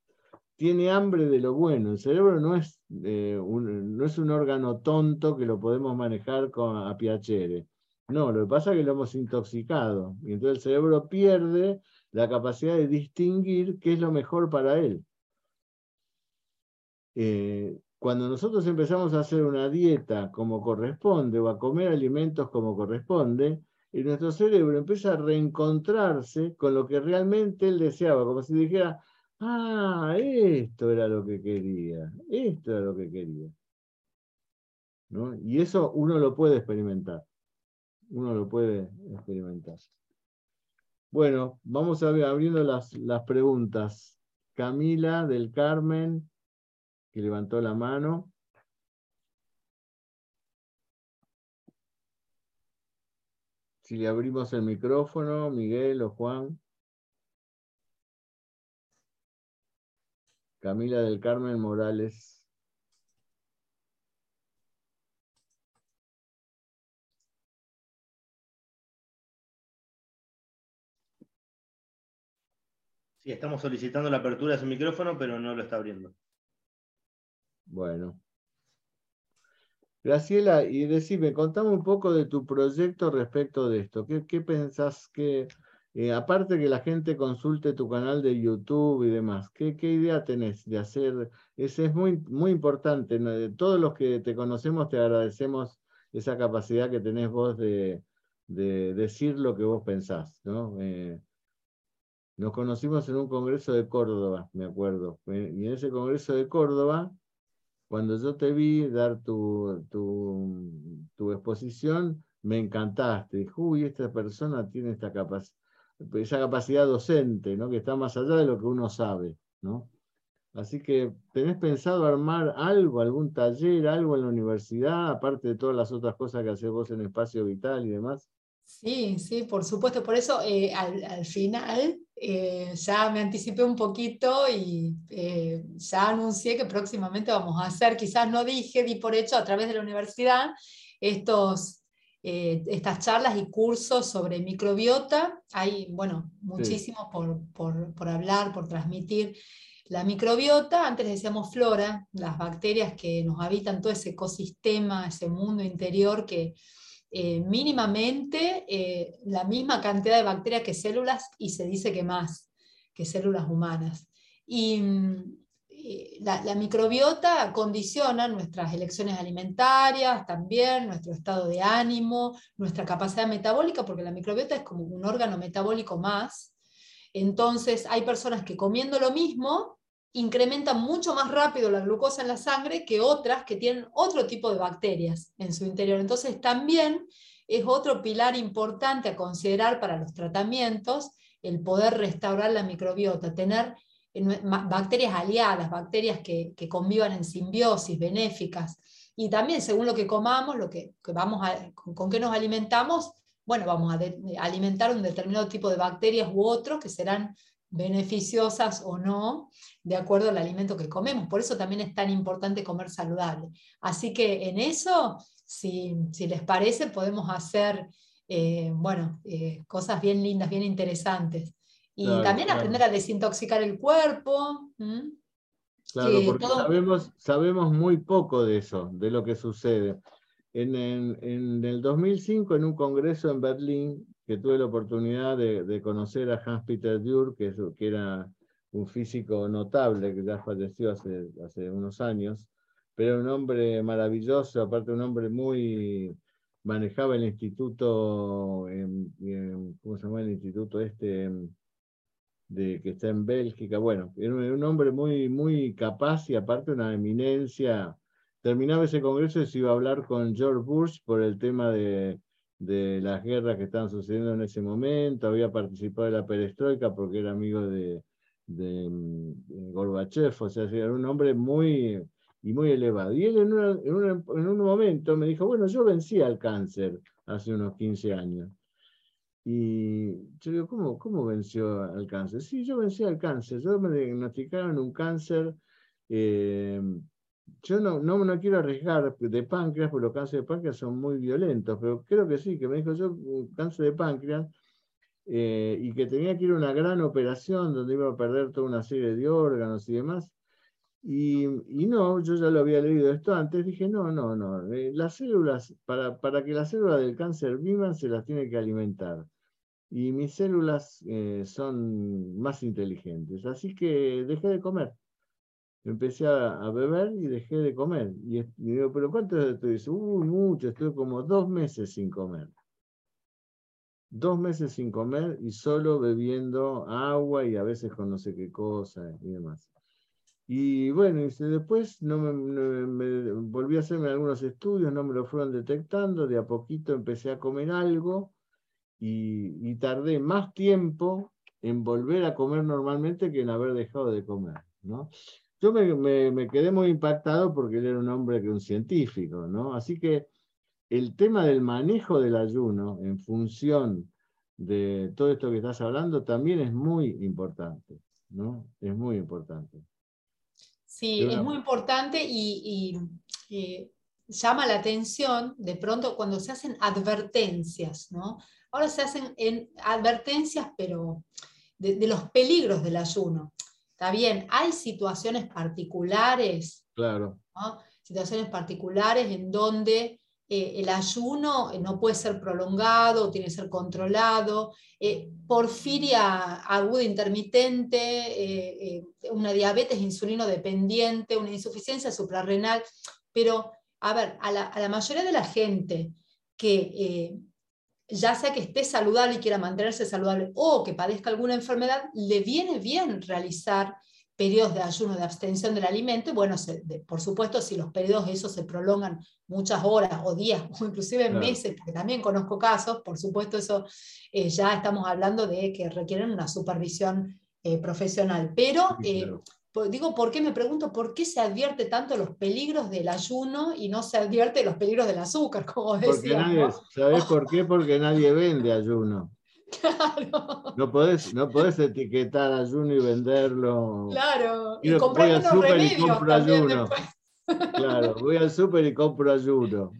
tiene hambre de lo bueno. El cerebro no es, eh, un, no es un órgano tonto que lo podemos manejar con, a piacere no, lo que pasa es que lo hemos intoxicado y entonces el cerebro pierde la capacidad de distinguir qué es lo mejor para él. Eh, cuando nosotros empezamos a hacer una dieta como corresponde o a comer alimentos como corresponde, y nuestro cerebro empieza a reencontrarse con lo que realmente él deseaba, como si dijera, ah, esto era lo que quería, esto era lo que quería. Y eso uno lo puede experimentar uno lo puede experimentar. Bueno, vamos a ver, abriendo las, las preguntas. Camila del Carmen, que levantó la mano. Si le abrimos el micrófono, Miguel o Juan. Camila del Carmen Morales. Sí, estamos solicitando la apertura de su micrófono, pero no lo está abriendo. Bueno. Graciela, y decime, contame un poco de tu proyecto respecto de esto. ¿Qué, pensás que, eh, aparte que la gente consulte tu canal de YouTube y demás, ¿qué, idea tenés de hacer? Ese es muy, muy importante. De todos los que te conocemos te agradecemos esa capacidad que tenés vos de, decir lo que vos pensás. ¿no? Eh, nos conocimos en un congreso de Córdoba, me acuerdo. Y en ese congreso de Córdoba, cuando yo te vi dar tu, tu, exposición, me encantaste. Dije, uy, esta persona tiene esta capacidad, esa capacidad docente, ¿no? que está más allá de lo que uno sabe. ¿no? Así que, ¿tenés pensado armar algo, algún taller, algo en la universidad, aparte de todas las otras cosas que haces vos en Espacio Vital y demás? Sí, sí, por supuesto. Por eso eh, al, final eh, ya me anticipé un poquito y eh, ya anuncié que próximamente vamos a hacer, quizás no dije, di por hecho a través de la universidad, estos, estas charlas y cursos sobre microbiota. Hay, bueno, muchísimos por, por hablar, por transmitir. La microbiota, antes decíamos flora, las bacterias que nos habitan todo ese ecosistema, ese mundo interior que eh, mínimamente eh, la misma cantidad de bacterias que células y se dice que más que células humanas. Y mm, la, microbiota condiciona nuestras elecciones alimentarias, también nuestro estado de ánimo, nuestra capacidad metabólica, porque la microbiota es como un órgano metabólico más. Entonces hay personas que comiendo lo mismo incrementan mucho más rápido la glucosa en la sangre que otras que tienen otro tipo de bacterias en su interior. Entonces también es otro pilar importante a considerar para los tratamientos el poder restaurar la microbiota, tener bacterias aliadas, bacterias que, convivan en simbiosis, benéficas. Y también según lo que comamos, lo que, vamos con, con qué nos alimentamos, bueno, vamos a alimentar un determinado tipo de bacterias u otros que serán beneficiosas o no, de acuerdo al alimento que comemos. Por eso también es tan importante comer saludable. Así que en eso, si, les parece, podemos hacer eh, bueno, eh, cosas bien lindas, bien interesantes. Y también aprender a desintoxicar el cuerpo. Claro, porque sabemos, sabemos muy poco de eso, de lo que sucede. En, en, el 2005, en un congreso en Berlín, que tuve la oportunidad de, conocer a Hans-Peter Dürr, que, que, era un físico notable, que ya falleció hace, hace unos años, pero un hombre maravilloso, aparte un hombre muy... manejaba el instituto, ¿cómo se llama el instituto este? de, que está en Bélgica. Bueno, era un hombre muy, muy capaz y aparte una eminencia. Terminaba ese congreso y se iba a hablar con George Bush por el tema de, de las guerras que estaban sucediendo en ese momento. Había participado de la perestroika porque era amigo de, de, Gorbachev, o sea, era un hombre muy, y muy elevado. Y él en, en, un momento me dijo, bueno, yo vencí al cáncer hace unos 15 años. Y yo digo, ¿cómo, ¿cómo venció al cáncer? Sí, yo vencí al cáncer. Yo me diagnosticaron un cáncer. Eh, yo no, no, no, quiero arriesgar de páncreas, porque los cánceres de páncreas son muy violentos, pero creo que sí, que me dijo yo, cáncer de páncreas, eh, y que tenía que ir a una gran operación donde iba a perder toda una serie de órganos y demás. Y, y, no, yo ya lo había leído esto antes, dije, no, no, no, eh, las células, para, para, que las células del cáncer vivan, se las tiene que alimentar y mis células eh, son más inteligentes. Así que dejé de comer. Empecé a, beber y dejé de comer. Y, digo, ¿pero cuánto estoy? Dice, uy, mucho, estoy como dos meses sin comer. Dos meses sin comer y solo bebiendo agua y a veces con no sé qué cosa y demás. Y bueno, después no me, volví a hacerme algunos estudios, no me lo fueron detectando, de a poquito empecé a comer algo y, tardé más tiempo en volver a comer normalmente que en haber dejado de comer, ¿no? Yo me, quedé muy impactado porque él era un hombre que un científico, ¿no? Así que el tema del manejo del ayuno en función de todo esto que estás hablando también es muy importante, ¿no? Es muy importante. Sí, es muy importante y, eh, llama la atención de pronto cuando se hacen advertencias, ¿no? Ahora se hacen en advertencias, pero de, los peligros del ayuno. Está bien, hay situaciones particulares. Claro. Situaciones particulares en donde eh, el ayuno eh, no puede ser prolongado, tiene que ser controlado. Eh, porfiria aguda intermitente, una diabetes insulino dependiente, una insuficiencia suprarrenal. Pero, a ver, a la, a la mayoría de la gente que ya sea que esté saludable y quiera mantenerse saludable o que padezca alguna enfermedad, le viene bien realizar periodos de ayuno, de abstención del alimento, y bueno, por supuesto, si los periodos esos se prolongan muchas horas o días o inclusive meses, porque también conozco casos, por supuesto, eso eh, ya estamos hablando de que requieren una supervisión eh, profesional, pero eh, digo, ¿por qué me pregunto por qué se advierte tanto los peligros del ayuno y no se advierte los peligros del azúcar, como decía? ¿Sabes por qué? Porque nadie vende ayuno. Claro. No podés, no podés etiquetar ayuno y venderlo. Claro, y, comprar unos remedios y compro ayuno. Claro, voy al súper y compro ayuno.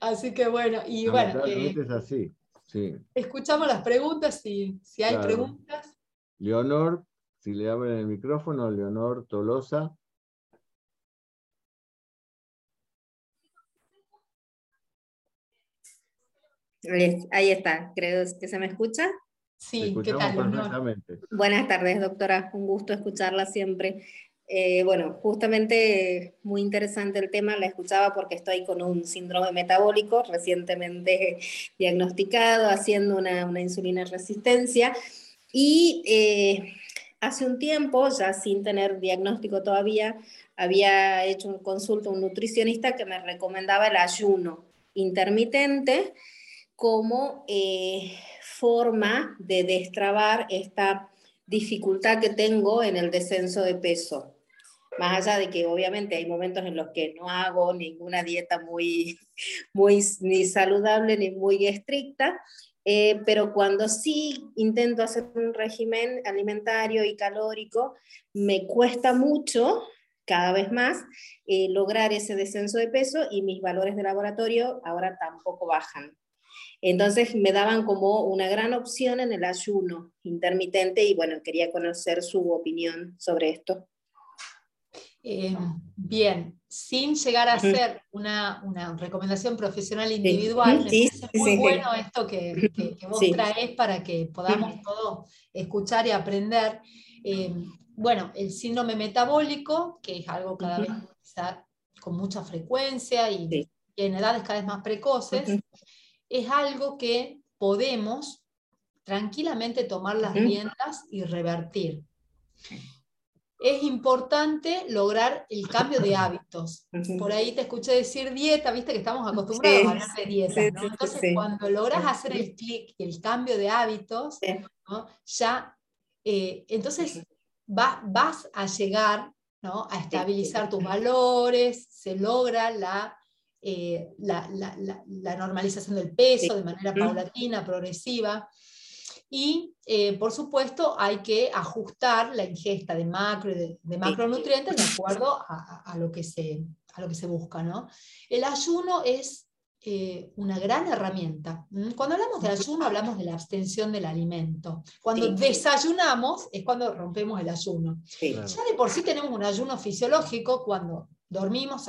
Así que bueno, y bueno. Eh, es así. Sí. Escuchamos las preguntas, si, si hay preguntas. Leonor si le abren el micrófono, Leonor Tolosa. Ahí está, creo que se me escucha. Sí, ¿qué tal? Buenas tardes, doctora. Un gusto escucharla siempre. Eh, bueno, justamente muy interesante el tema, la escuchaba porque estoy con un síndrome metabólico recientemente diagnosticado, haciendo una, una insulina resistencia. Y eh, hace un tiempo, ya sin tener diagnóstico todavía, había hecho un consulta a un nutricionista que me recomendaba el ayuno intermitente como eh, forma de destrabar esta dificultad que tengo en el descenso de peso. Más allá de que obviamente hay momentos en los que no hago ninguna dieta muy, muy ni saludable ni muy estricta, eh, pero cuando sí intento hacer un régimen alimentario y calórico, me cuesta mucho, cada vez más, eh, lograr ese descenso de peso y mis valores de laboratorio ahora tampoco bajan. Entonces me daban como una gran opción en el ayuno intermitente y bueno, quería conocer su opinión sobre esto. Eh, bien, sin llegar a ser una, recomendación profesional individual, me parece muy bueno esto que, vos traes para que podamos todos escuchar y aprender. Eh, bueno, el síndrome metabólico, que es algo cada vez con mucha frecuencia y, en edades cada vez más precoces, es algo que podemos tranquilamente tomar las riendas y revertir. Es importante lograr el cambio de hábitos. Por ahí te escuché decir dieta, viste que estamos acostumbrados a hablar de dieta. Entonces, cuando logras hacer el clic y el cambio de hábitos, ya, eh, entonces vas a llegar a estabilizar tus valores, se logra la eh, la, normalización del peso de manera paulatina, progresiva. Y, eh, por supuesto, hay que ajustar la ingesta de macro y de, macronutrientes de acuerdo a, lo que se, a lo que se busca. ¿no? El ayuno es eh, una gran herramienta. Cuando hablamos de ayuno, hablamos de la abstención del alimento. Cuando desayunamos es cuando rompemos el ayuno. Ya de por sí tenemos un ayuno fisiológico cuando dormimos,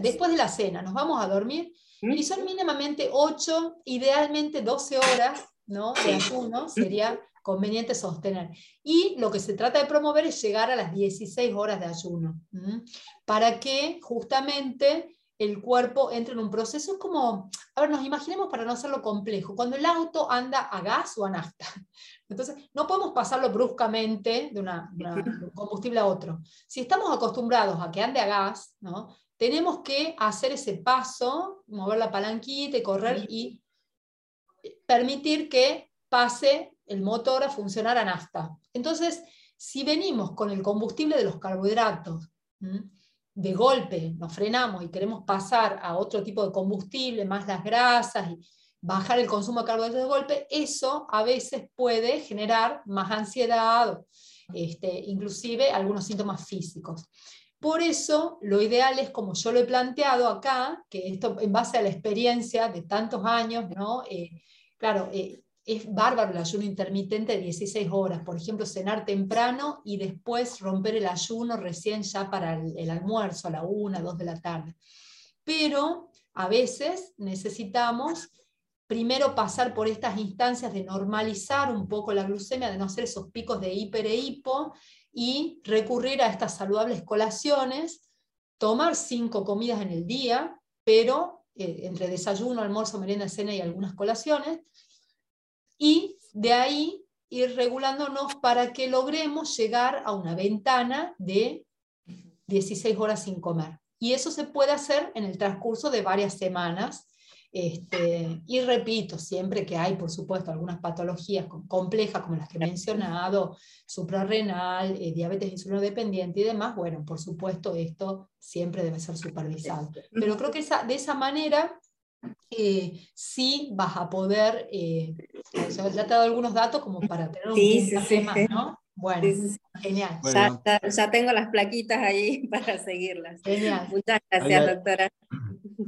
después de la cena, nos vamos a dormir ¿Mm? y son mínimamente 8, idealmente 12 horas ¿no? de ayuno, sería conveniente sostener. Y lo que se trata de promover es llegar a las 16 horas de ayuno, para que justamente el cuerpo entre en un proceso, es como, a ver, nos imaginemos para no hacerlo complejo, cuando el auto anda a gas o a nafta. Entonces, no podemos pasarlo bruscamente de, una, un combustible a otro. Si estamos acostumbrados a que ande a gas, ¿no? tenemos que hacer ese paso, mover la palanquita y correr y permitir que pase el motor a funcionar a nafta. Entonces, si venimos con el combustible de los carbohidratos, de golpe nos frenamos y queremos pasar a otro tipo de combustible, más las grasas y bajar el consumo de carbohidratos de golpe, eso a veces puede generar más ansiedad, este, inclusive algunos síntomas físicos. Por eso, lo ideal es, como yo lo he planteado acá, que esto en base a la experiencia de tantos años, ¿no? Eh, claro, eh, es bárbaro el ayuno intermitente de 16 horas, por ejemplo, cenar temprano y después romper el ayuno recién ya para el, almuerzo, a la 1, 2 de la tarde. Pero a veces necesitamos primero pasar por estas instancias de normalizar un poco la glucemia, de no hacer esos picos de hiper e hipo, y recurrir a estas saludables colaciones, tomar cinco comidas en el día, pero eh, entre desayuno, almuerzo, merienda, cena y algunas colaciones, y de ahí ir regulándonos para que logremos llegar a una ventana de 16 horas sin comer. Y eso se puede hacer en el transcurso de varias semanas. Este, y repito, siempre que hay, por supuesto, algunas patologías complejas como las que he mencionado, suprarrenal, eh, diabetes insulino dependiente y demás, bueno, por supuesto, esto siempre debe ser supervisado. Pero creo que esa, de esa manera eh, sí vas a poder, eh, ya te he dado algunos datos como para tener un sí, sí, ¿no? Bueno, genial. Ya, tengo las plaquitas ahí para seguirlas. Genial. Muchas gracias, doctora.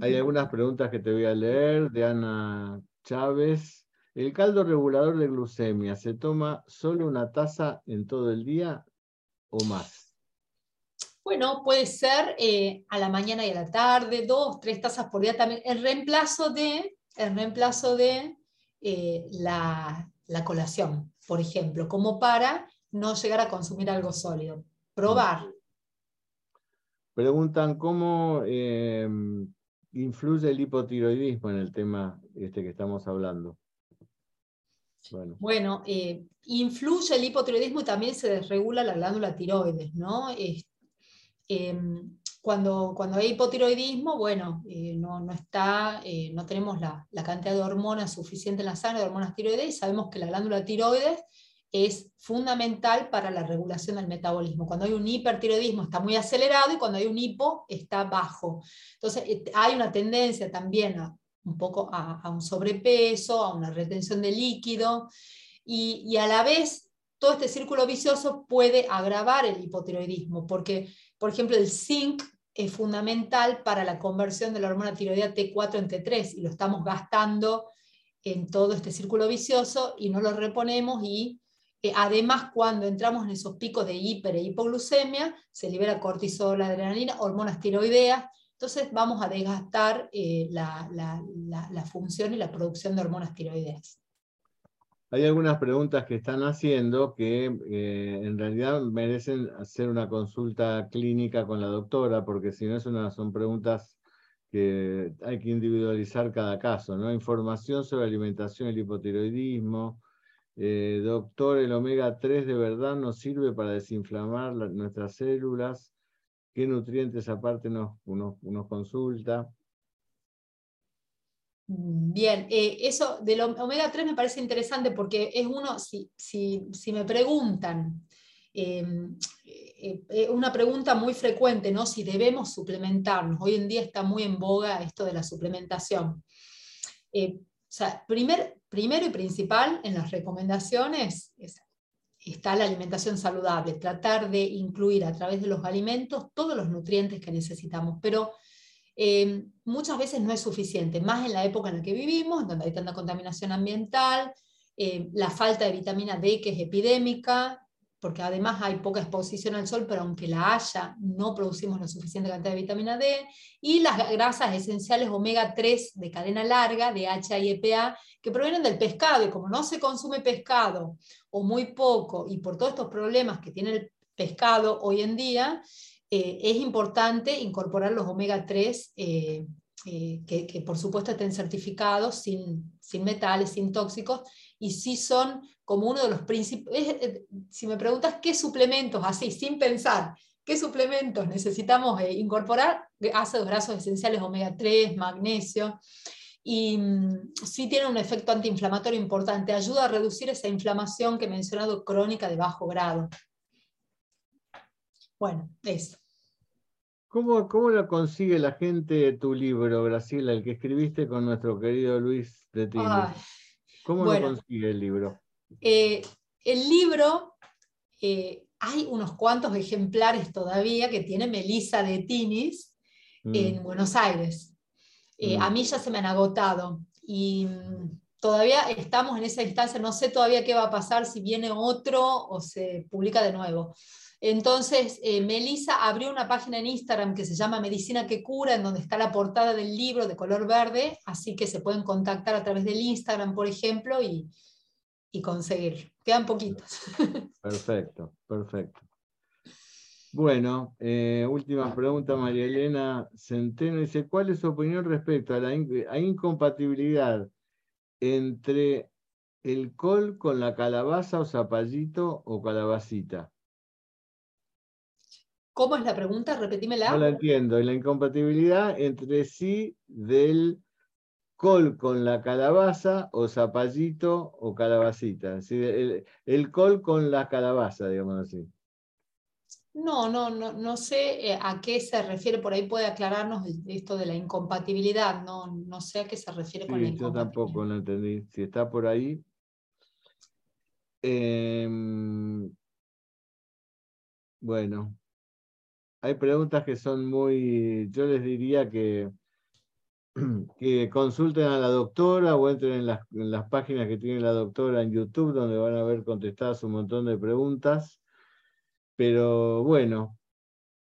Hay algunas preguntas que te voy a leer de Ana Chávez. ¿El caldo regulador de glucemia se toma solo una taza en todo el día o más? Bueno, puede ser eh, a la mañana y a la tarde, dos, tres tazas por día también, en reemplazo de, en reemplazo de eh, la, colación, por ejemplo, como para no llegar a consumir algo sólido. Probar. Preguntan cómo em, influye el hipotiroidismo en el tema este que estamos hablando. Bueno, eh, influye el hipotiroidismo y también se desregula la glándula tiroides, ¿no? Em, cuando, cuando hay hipotiroidismo, bueno, eh, no, no, está, eh, no tenemos la, la, cantidad de hormonas suficiente en la sangre, de hormonas tiroides, y sabemos que la glándula tiroides es fundamental para la regulación del metabolismo. Cuando hay un hipertiroidismo está muy acelerado y cuando hay un hipo está bajo. Entonces eh, hay una tendencia también a un poco a, un sobrepeso, a una retención de líquido y, y a la vez todo este círculo vicioso puede agravar el hipotiroidismo porque por ejemplo, el zinc es fundamental para la conversión de la hormona tiroidea T4 en T3 y lo estamos gastando en todo este círculo vicioso y no lo reponemos y además cuando entramos en esos picos de hiper e hipoglucemia se libera cortisol, adrenalina, hormonas tiroideas, entonces vamos a desgastar eh, la, función y la producción de hormonas tiroideas. Hay algunas preguntas que están haciendo que eh, en realidad merecen hacer una consulta clínica con la doctora, porque si no es una, son preguntas que hay que individualizar cada caso, ¿no? Información sobre alimentación y el hipotiroidismo, Eh, doctor, el omega 3 de verdad nos sirve para desinflamar nuestras células. ¿Qué nutrientes aparte nos, consulta? Mm, bien, eh, eso del omega 3 me parece interesante porque es uno, si, si, me preguntan, eh, eh, una pregunta muy frecuente, ¿no? Si debemos suplementarnos. Hoy en día está muy en boga esto de la suplementación. Primer, primero y principal en las recomendaciones está la alimentación saludable, tratar de incluir a través de los alimentos todos los nutrientes que necesitamos, pero eh, muchas veces no es suficiente, más en la época en la que vivimos, donde hay tanta contaminación ambiental, eh, la falta de vitamina D que es epidémica, porque además hay poca exposición al sol, pero aunque la haya, no producimos la suficiente cantidad de vitamina D, y las grasas esenciales omega 3 de cadena larga, de HA y EPA, que provienen del pescado, y como no se consume pescado o muy poco, y por todos estos problemas que tiene el pescado hoy en día, eh, es importante incorporar los omega 3, eh, eh, que, por supuesto estén certificados sin, sin, metales, sin tóxicos, y sí son como uno de los principios. Si me preguntas qué suplementos, así, sin pensar, qué suplementos necesitamos incorporar, ácidos grasos esenciales omega 3, magnesio, y mm, sí tiene un efecto antiinflamatorio importante, ayuda a reducir esa inflamación que he mencionado crónica de bajo grado. Bueno, eso. ¿Cómo, ¿Cómo lo consigue la gente tu libro, Graciela, el que escribiste con nuestro querido Luis de Tini? ¿Cómo lo consigue el libro? Eh, el libro, eh, hay unos cuantos ejemplares todavía que tiene Melissa de Tinis mm. en Buenos Aires. Eh, a mm. mí ya se me han agotado y mm, todavía estamos en esa instancia, no sé todavía qué va a pasar, si viene otro o se publica de nuevo. Entonces, eh, Melissa abrió una página en Instagram que se llama Medicina que Cura, en donde está la portada del libro de color verde, así que se pueden contactar a través del Instagram, por ejemplo, y, y conseguir. Quedan poquitos. Perfecto, perfecto. Bueno, eh, última pregunta, María Elena Centeno dice, ¿cuál es su opinión respecto a la incompatibilidad entre el col con la calabaza o zapallito o calabacita? ¿Cómo es la pregunta? Repetímela. No la entiendo. La incompatibilidad entre sí del col con la calabaza o zapallito o calabacita. El, el, col con la calabaza, digamos así. No, no, no, no sé eh, a qué se refiere, por ahí puede aclararnos esto de la incompatibilidad, no, no sé a qué se refiere con la incompatibilidad. Yo tampoco lo entendí, si está por ahí. Em, bueno, hay preguntas que son muy, yo les diría que, que consulten a la doctora o entren en las, páginas que tiene la doctora en YouTube, donde van a ver contestadas un montón de preguntas. Pero bueno,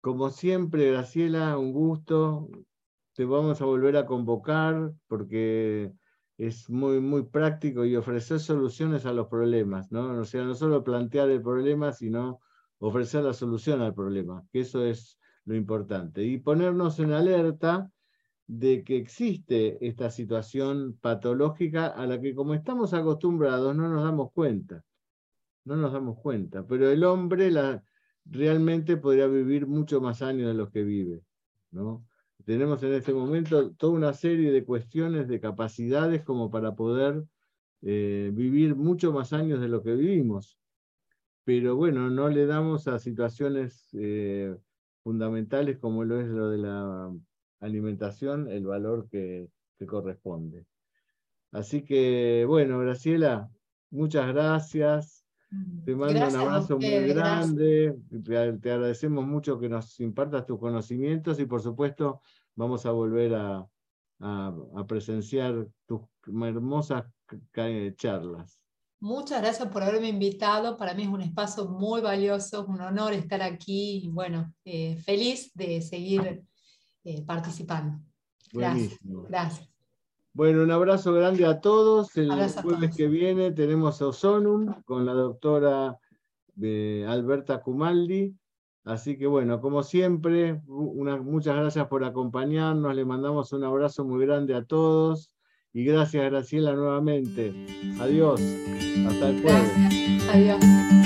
como siempre, Graciela, un gusto. Te vamos a volver a convocar porque es muy, muy práctico y ofrecer soluciones a los problemas, ¿no? O sea, no solo plantear el problema, sino ofrecer la solución al problema, que eso es lo importante. Y ponernos en alerta de que existe esta situación patológica a la que como estamos acostumbrados no nos damos cuenta. No nos damos cuenta. Pero el hombre la, realmente podría vivir mucho más años de los que vive. ¿no? Tenemos en este momento toda una serie de cuestiones, de capacidades como para poder eh, vivir mucho más años de lo que vivimos pero bueno, no le damos a situaciones eh, fundamentales como lo es lo de la alimentación el valor que, corresponde. Así que, bueno, Graciela, muchas gracias. Mm, te mando un abrazo muy grande. Te, agradecemos mucho que nos impartas tus conocimientos y por supuesto vamos a volver a, a presenciar tus hermosas charlas. Muchas gracias por haberme invitado. Para mí es un espacio muy valioso, un honor estar aquí y bueno, eh, feliz de seguir eh, participando. Gracias. gracias. Bueno, un abrazo grande a todos. El jueves que viene tenemos Osonum con la doctora eh, Alberta Cumaldi. Así que bueno, como siempre, muchas gracias por acompañarnos. Le mandamos un abrazo muy grande a todos Y gracias, Graciela, nuevamente. Adiós. Hasta el jueves. Adiós.